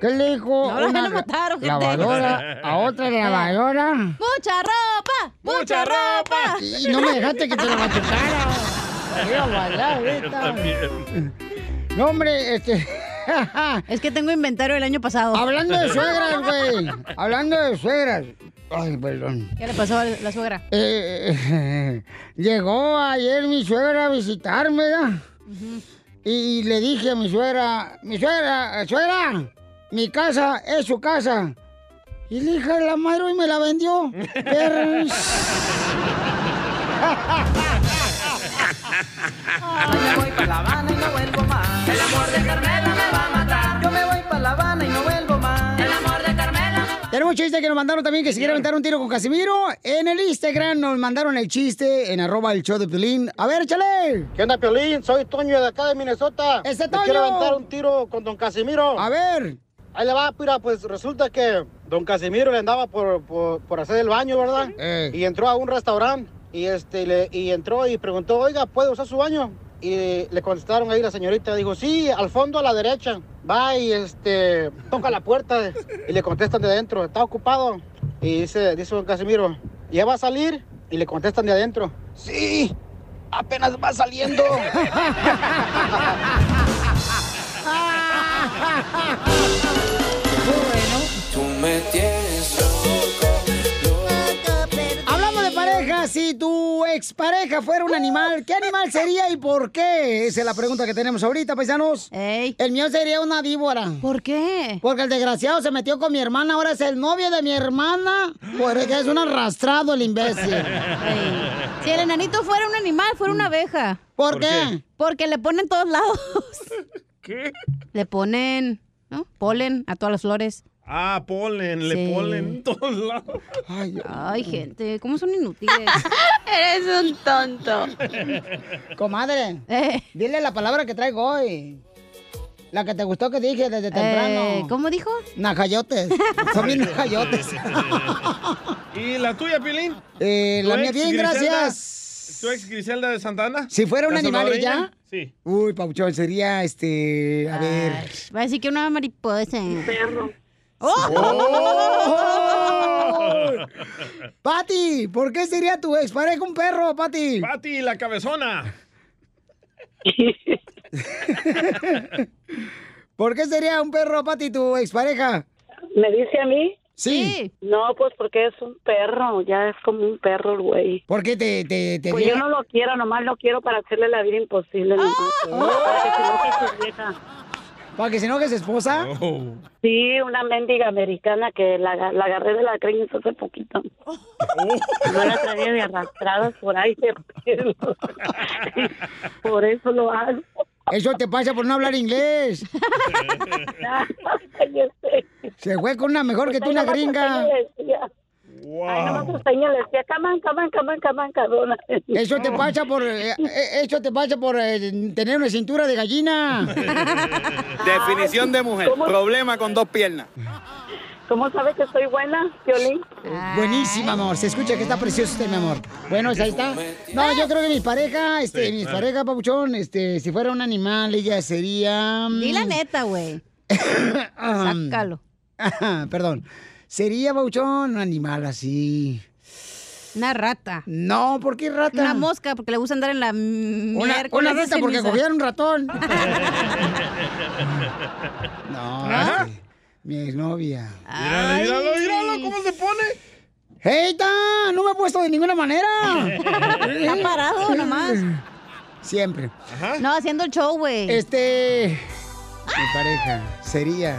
¿Qué le dijo? No, la una van a matar, ojete. lavadora a otra lavadora? ¡Mucha ropa! ¡Mucha ropa! Y no me dejaste que te la machucara. Iba a bailar Yo ahorita. también. No, hombre, este... Es que tengo inventario del año pasado. Hablando de suegras, güey. Hablando de suegras. Ay, perdón. ¿Qué le pasó a la suegra? Eh, llegó ayer mi suegra a visitarme, ¿verdad? Y le dije a mi suegra, mi suegra, suegra, mi casa es su casa. Y la hija de la madre hoy me la vendió. Yo me voy pa' La Habana y no vuelvo más. El amor de Tenemos un chiste que nos mandaron también que se quiere aventar un tiro con Casimiro. En el Instagram nos mandaron el chiste en arroba el show de Piolín. A ver, échale. ¿Qué onda, Piolín? Soy Toño de acá de Minnesota. ¡Ese Me Toño! quiero aventar un tiro con don Casimiro. A ver. Ahí le va, mira, pues resulta que don Casimiro le andaba por, por, por hacer el baño, ¿verdad? Eh. Y entró a un restaurante y este le, y entró y preguntó, oiga, ¿puede usar su baño? Y le contestaron ahí la señorita, dijo, sí, al fondo a la derecha. Va y este toca la puerta y le contestan de adentro, está ocupado. Y dice, dice don Casimiro, ¿ya va a salir? Y le contestan de adentro, sí, apenas va saliendo. Tú me tienes pareja, si tu expareja fuera un animal, ¿qué animal sería y por qué? Esa es la pregunta que tenemos ahorita, paisanos. El mío sería una víbora. ¿Por qué? Porque el desgraciado se metió con mi hermana, ahora es el novio de mi hermana. Porque es un arrastrado el imbécil. Si el enanito fuera un animal, fuera una abeja. ¿Por ¿Por qué? qué? Porque le ponen todos lados. ¿Qué? Le ponen ¿no? polen a todas las flores. Ah, polen, le Sí. polen en todos lados. Ay, gente, ¿cómo son inútiles? Eres un tonto. Comadre, Eh. dile la palabra que traigo hoy. La que te gustó que dije desde temprano. Eh, ¿Cómo dijo? Najayotes. Son bien najayotes. ¿Y la tuya, Pilín? Eh, la ¿Tu mía bien, Griselda? gracias. ¿Tu ex Griselda de Santana? Si fuera un ¿La animal ella. Sí. Uy, Pauchón, sería este. A ver. Va a decir que una mariposa. Perro. ¡Oh! Pati, ¿por qué sería tu expareja un perro, Pati? Pati, la cabezona. ¿Por qué sería un perro, Pati, tu expareja? ¿Me dice a mí? Sí. No, pues porque es un perro, ya es como un perro el güey. ¿Por qué te, te, te Pues yo no lo quiero, nomás lo quiero para hacerle la vida imposible. nomás, para que se enoje su vieja. ¿Para que se enoje su esposa? Sí, una mendiga americana que la, la agarré de la greñas hace poquito. No la traía de arrastradas por ahí de pelo. Por eso lo hago. Eso te pasa por no hablar inglés. Se fue con una mejor que tú, una gringa. Decía- Ay, nomás Costeño le decía, camán, camán, camán, camán, cabrona. Eso te pasa por, eh, eh, eso te pasa por eh, tener una cintura de gallina. Definición de mujer. Problema con dos piernas. ¿Cómo sabe que estoy buena, Violín? Buenísima, amor. Se escucha que está precioso usted, mi amor. Bueno, pues ahí está. No, yo creo que mi pareja, este, Sí, mi claro. pareja, papuchón, este, si fuera un animal, ella sería. mm, Di la neta, güey. Sácalo. Perdón. Sería, papuchón, un animal así. Una rata. No, ¿por qué rata? Una mosca, porque le gusta andar en la Una, una rata porque cogieron un ratón. no, ¿Ah? este, mi exnovia. Míralo, míralo, míralo, ¿cómo se pone? ¡Heita! No me he puesto de ninguna manera. Está parado nomás. Siempre. No, haciendo el show, güey. Este. Mi pareja sería.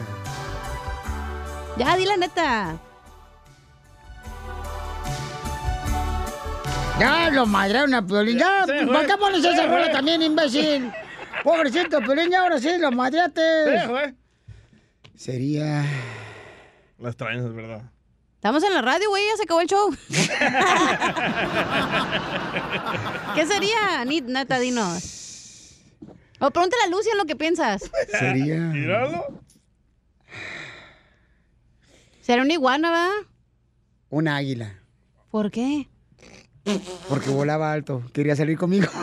Ya, di la neta. Ya lo madrearon a Piolín. Ya, Sí, ¿para qué pones esa rola también, imbécil? Pobrecito Piolín, ya ahora sí, lo madreaste. Sería. Las traen, es verdad. Estamos en la radio, güey, ya se acabó el show. ¿Qué sería? Neta, dinos. O pregúntale a Lucia lo que piensas. Sería. Míralo. ¿Será una iguana, va? Una águila. ¿Por qué? Porque volaba alto. Quería salir conmigo.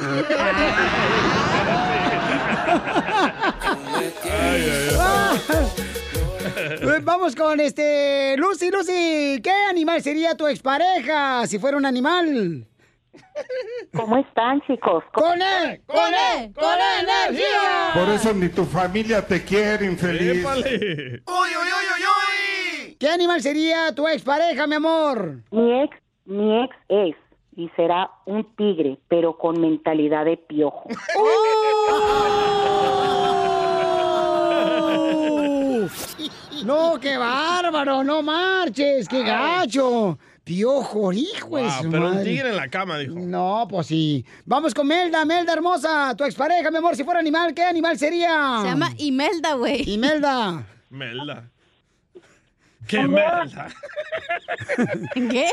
Pues Vamos con este. Lucy, Lucy, ¿qué animal sería tu expareja si fuera un animal? ¿Cómo están, chicos? ¡Con él! ¡Con él! ¡Con energía! Por eso ni tu familia te quiere, infeliz. ¿Qué animal sería tu expareja, mi amor? Mi ex, mi ex es y será un tigre, pero con mentalidad de piojo. No, qué bárbaro, no marches, qué gacho. Piojo, hijo Wow, pero un madre. tigre en la cama, dijo. No, pues sí. Vamos con Melda, Melda hermosa, tu expareja, mi amor, si fuera animal, ¿qué animal sería? Se llama Imelda, güey. Imelda. Melda. ¿Qué melda? ¿Qué?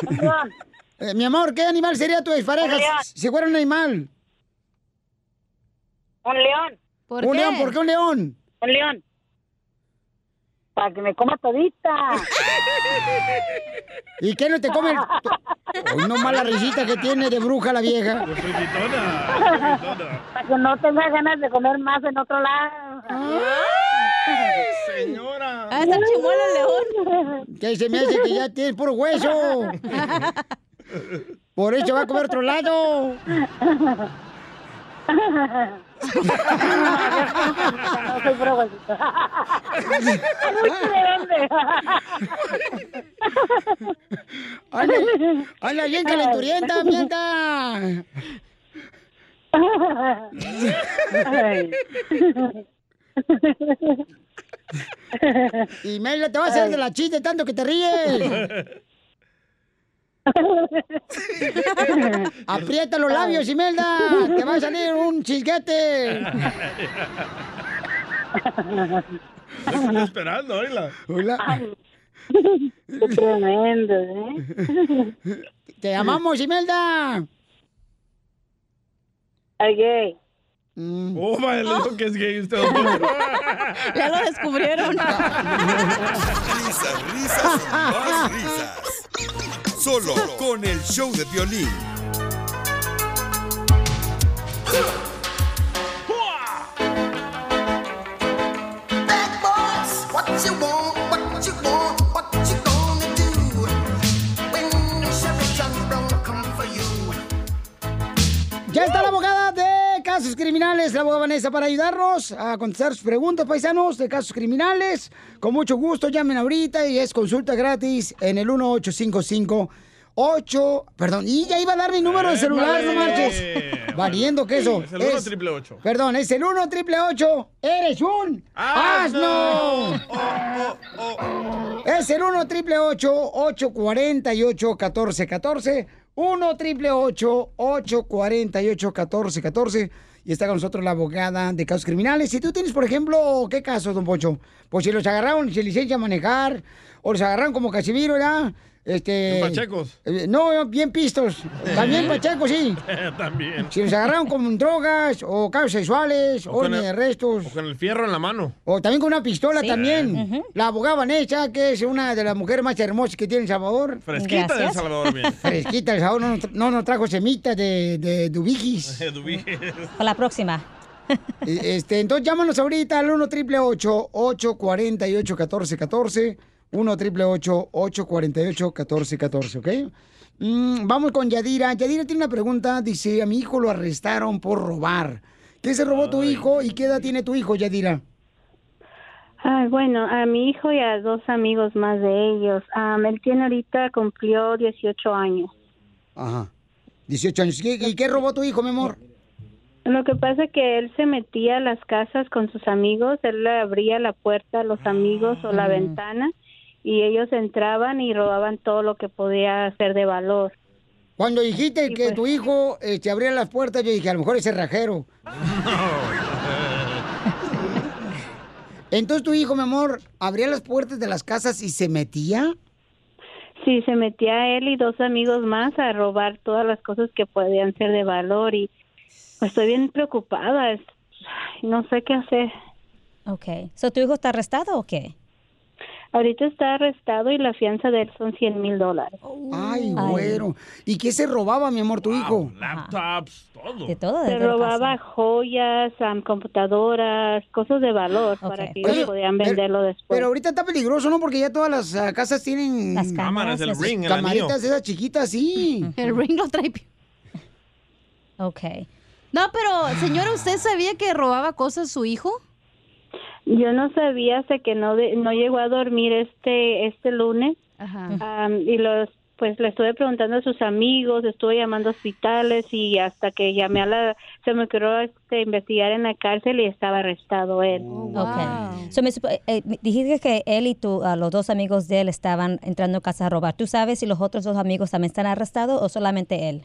Eh, mi amor, ¿qué animal sería tu expareja si si fuera un animal? Un león. ¿Por un qué? león, ¿por qué un león? Un león. Para que me coma todita. ¿Y qué no te come? el- Uy, no mala risita que tiene de bruja la vieja. Para que no tenga ganas de comer más en otro lado. Señora. Ah, está chimuelo el león. Que se me hace que ya tiene puro hueso. Por eso va a comer otro lado. No soy probadito. ¿De dónde? Anda bien calenturienta, mienta. Y Mela te va a hacer de la chiste tanto que te ríes. Aprieta los labios, Imelda. Te va a salir un chisguete. Estoy esperando, oíla. Hola. Qué tremendo, ¿eh? Te amamos, Imelda. Ay, gay. Oh, vaya, le dijo que es gay usted. Ya lo descubrieron. Risas, risas y más risas. Solo con el show de violín. Casos criminales, la abogada Vanessa, para ayudarnos a contestar sus preguntas, paisanos, de casos criminales. Con mucho gusto, llamen ahorita y es consulta gratis en el 1855 8, perdón, y ya iba a dar mi número de celular, no marches. Valiendo queso. Es el 1 triple 8. Perdón, es el 1 triple 8. Eres un asno. Es el 1 triple 848 1414 1 triple 848 1414 Y está con nosotros la abogada de casos criminales. Si tú tienes, por ejemplo, ¿qué casos, don Poncho? Pues si los agarraron sin licencia a manejar, o los agarraron como Casimiro, ¿ya? Este, pachecos. eh, no, bien pistos. También pachecos, sí. También. Si los agarraron con drogas o casos sexuales, O con órdenes de el- arrestos. O con el fierro en la mano. O también con una pistola Sí. también. La abogada Vanessa, que es una de las mujeres más hermosas que tiene El Salvador. Fresquita de El Salvador, bien. Fresquita de El Salvador. No, nos tra- no nos trajo semitas de, de dubigis. Para la próxima. Este, entonces llámanos ahorita al 1 triple 848 1414 1 triple 848 1414 ¿ok? Mm, vamos con Yadira. Yadira tiene una pregunta. Dice, a mi hijo lo arrestaron por robar. ¿Qué se robó tu hijo y qué edad tiene tu hijo, Yadira? Ay, bueno, a mi hijo y a dos amigos más de ellos. Am, él tiene ahorita, cumplió 18 años. Ajá. 18 años. ¿Qué- ¿Y qué robó tu hijo, mi amor? Lo que pasa es que él se metía a las casas con sus amigos, él le abría la puerta a los amigos o la ventana y ellos entraban y robaban todo lo que podía ser de valor. Cuando dijiste que pues. tu hijo eh, te abría las puertas, yo dije, a lo mejor es cerrajero. Entonces tu hijo, mi amor, abría las puertas de las casas y se metía. Sí, se metía él y dos amigos más a robar todas las cosas que podían ser de valor y pues, estoy bien preocupada, no sé qué hacer. Ok. So, ¿Tu hijo está arrestado o qué? Ahorita está arrestado y la fianza de él son 100 mil dólares. Ay, güero. ¿Y qué se robaba, mi amor, tu hijo? Laptops, todo. De todo. Se robaba joyas, am, computadoras, cosas de valor para que ellos Oye, podían pero- venderlo después. Pero ahorita está peligroso, ¿no? Porque ya todas las ah, casas tienen... Las cámaras, el ring, el Camaritas anillo. esas chiquitas, sí. El ring lo trae. Ok. No, pero señora, ¿usted sabía que robaba cosas su hijo? Yo no sabía hasta que no de- no llegó a dormir este este lunes Am, y los pues le estuve preguntando a sus amigos, estuve llamando a hospitales y hasta que llamé a la se me ocurrió este, investigar en la cárcel y estaba arrestado él. So, me supo- eh, dijiste que él y tú, a los dos amigos de él estaban entrando a casa a robar. ¿Tú sabes si los otros dos amigos también están arrestados o solamente él?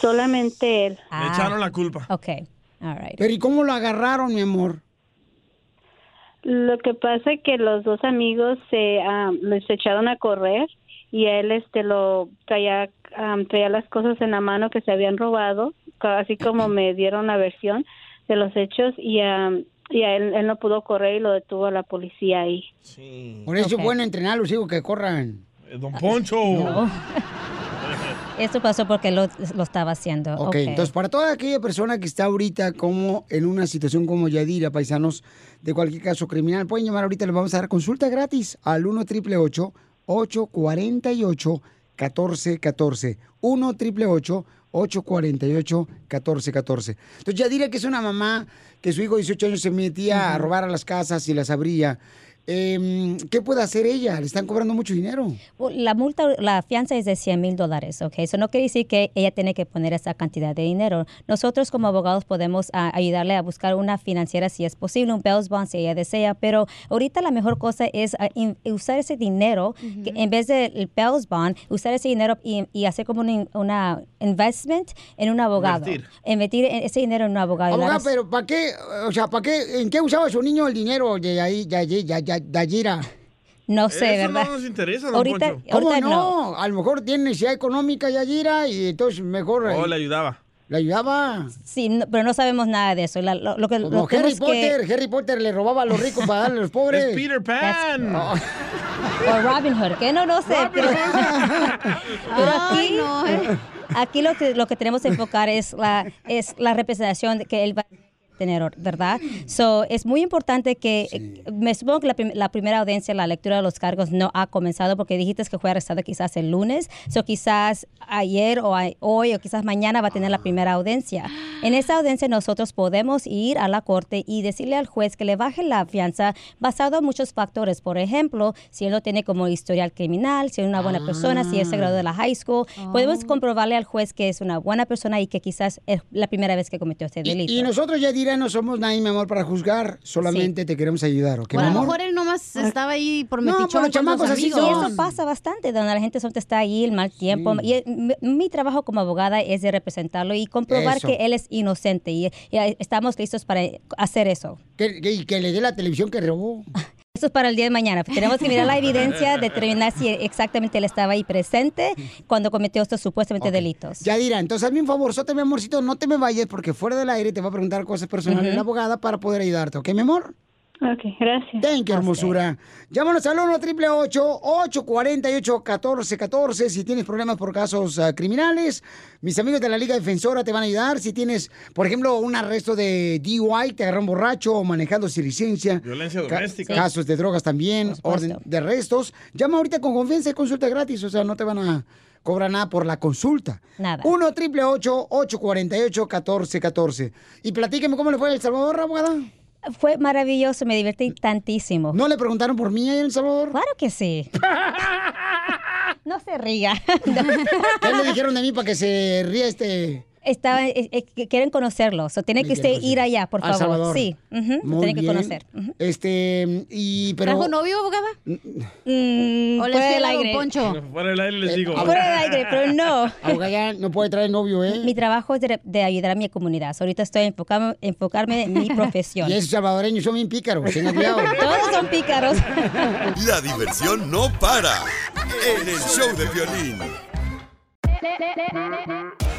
Solamente él. Le echaron la culpa. Ok. All right. Pero ¿y cómo lo agarraron, mi amor? Lo que pasa es que los dos amigos se am, les echaron a correr y él este lo traía am, traía las cosas en la mano que se habían robado, así como me dieron la versión de los hechos y am, y a él, él no pudo correr y lo detuvo la policía ahí. Por eso es bueno entrenar a los hijos que corran. Eh, Don Poncho. Esto pasó porque lo, lo estaba haciendo. Ok, Ok. entonces para toda aquella persona que está ahorita como en una situación como Yadira, paisanos, de cualquier caso criminal, pueden llamar ahorita, les vamos a dar consulta gratis al 1 888 848 1414 1 888 848 1414 Entonces Yadira, que es una mamá que su hijo de 18 años se metía a robar a las casas y las abría, em, ¿qué puede hacer ella? Le están cobrando mucho dinero. La multa, la fianza es de 100 mil dólares, ¿ok? Eso no quiere decir que ella tiene que poner esa cantidad de dinero. Nosotros como abogados podemos ah, ayudarle a buscar una financiera si es posible, un Bells Bond si ella desea, pero ahorita la mejor cosa es ah, in- usar ese dinero, que en vez del Bells Bond, usar ese dinero y, y hacer como una, in- una investment en un abogado. Invertir. Invertir en- ese dinero en un abogado. Dar- pero ¿para qué? O sea, ¿para qué? ¿En qué usaba su niño el dinero de ahí, de allí, de, Yadira? No sé, Eso ¿verdad? no nos interesa, don Ahorita- Poncho. ¿Cómo ahorita no? A lo mejor tiene necesidad económica Yadira y entonces mejor... Oh, eh, le ayudaba. ¿Le ayudaba? Sí, no- pero no sabemos nada de eso. La- lo, lo que, Como lo que Harry tenemos que- Potter, Harry Potter le robaba a los ricos para darle a los pobres. Es Peter Pan. Oh. O Robin Hood, que no, no sé. Pero, pero aquí, aquí lo que lo que tenemos que enfocar es la es la representación que él va a tener, ¿verdad? So, es muy importante que, eh, me supongo que la, prim- la primera audiencia, la lectura de los cargos no ha comenzado porque dijiste que fue arrestado quizás el lunes, so quizás ayer o a- hoy o quizás mañana va a tener la primera audiencia. En esa audiencia nosotros podemos ir a la corte y decirle al juez que le baje la fianza basado en muchos factores. Por ejemplo, si él no tiene como historial criminal, si es una buena persona, si él se graduó de la high school, podemos comprobarle al juez que es una buena persona y que quizás es la primera vez que cometió este delito. Y nosotros, No somos nadie, mi amor, para juzgar. Solamente te queremos ayudar, ¿ok, mi a lo amor? mejor él nomás estaba ahí por No, metichón por los chamacos así Sí, eso pasa bastante, donde la gente solamente está ahí el mal tiempo. Y eh, mi, mi trabajo como abogada es de representarlo y comprobar Eso. que él es inocente y, y estamos listos para hacer eso. Que, que- y que le dé la televisión que robó. Eso es para el día de mañana. Tenemos que mirar la evidencia, determinar si exactamente él estaba ahí presente cuando cometió estos supuestamente delitos. Ya dirá, entonces hazme un favorzote, mi amorcito, no te me vayas porque fuera del aire te va a preguntar cosas personales Ujú. la abogada para poder ayudarte, ¿ok, mi amor? Ok, gracias. Thank you, hermosura. Llámanos al 1 888 848 1414 si tienes problemas por casos ah, criminales. Mis amigos de la Liga Defensora te van a ayudar. Si tienes, por ejemplo, un arresto de DUI, te agarran borracho o manejando sin licencia. Violencia Ca- doméstica. Casos de drogas también, orden de arrestos. Llama ahorita con confianza y consulta gratis. O sea, no te van a cobrar nada por la consulta. Nada. 1 888 848 1414 Y platíqueme cómo le fue a El Salvador, abogada. Fue maravilloso, me divertí tantísimo. ¿No le preguntaron por mí ahí en El Salvador? Claro que sí. No se ría. ¿Qué le dijeron de mí para que se ría este? Estaba, eh, eh, que quieren conocerlo. So, tiene que usted ir allá, por favor. Salvador. Sí, Muy tiene que conocer. Este, y pero... ¿Trajo novio, abogada? Mm, ¿O le fuera del aire. Poncho? Fuera del aire les digo. Fuera del aire, pero no. Abogada ya no puede traer novio, ¿eh? Mi trabajo es de, de ayudar a mi comunidad. So, ahorita estoy enfocando, enfocarme en mi profesión. Y esos salvadoreños son bien pícaros, tengan cuidado. Todos son pícaros. La diversión no para. En el show de violín.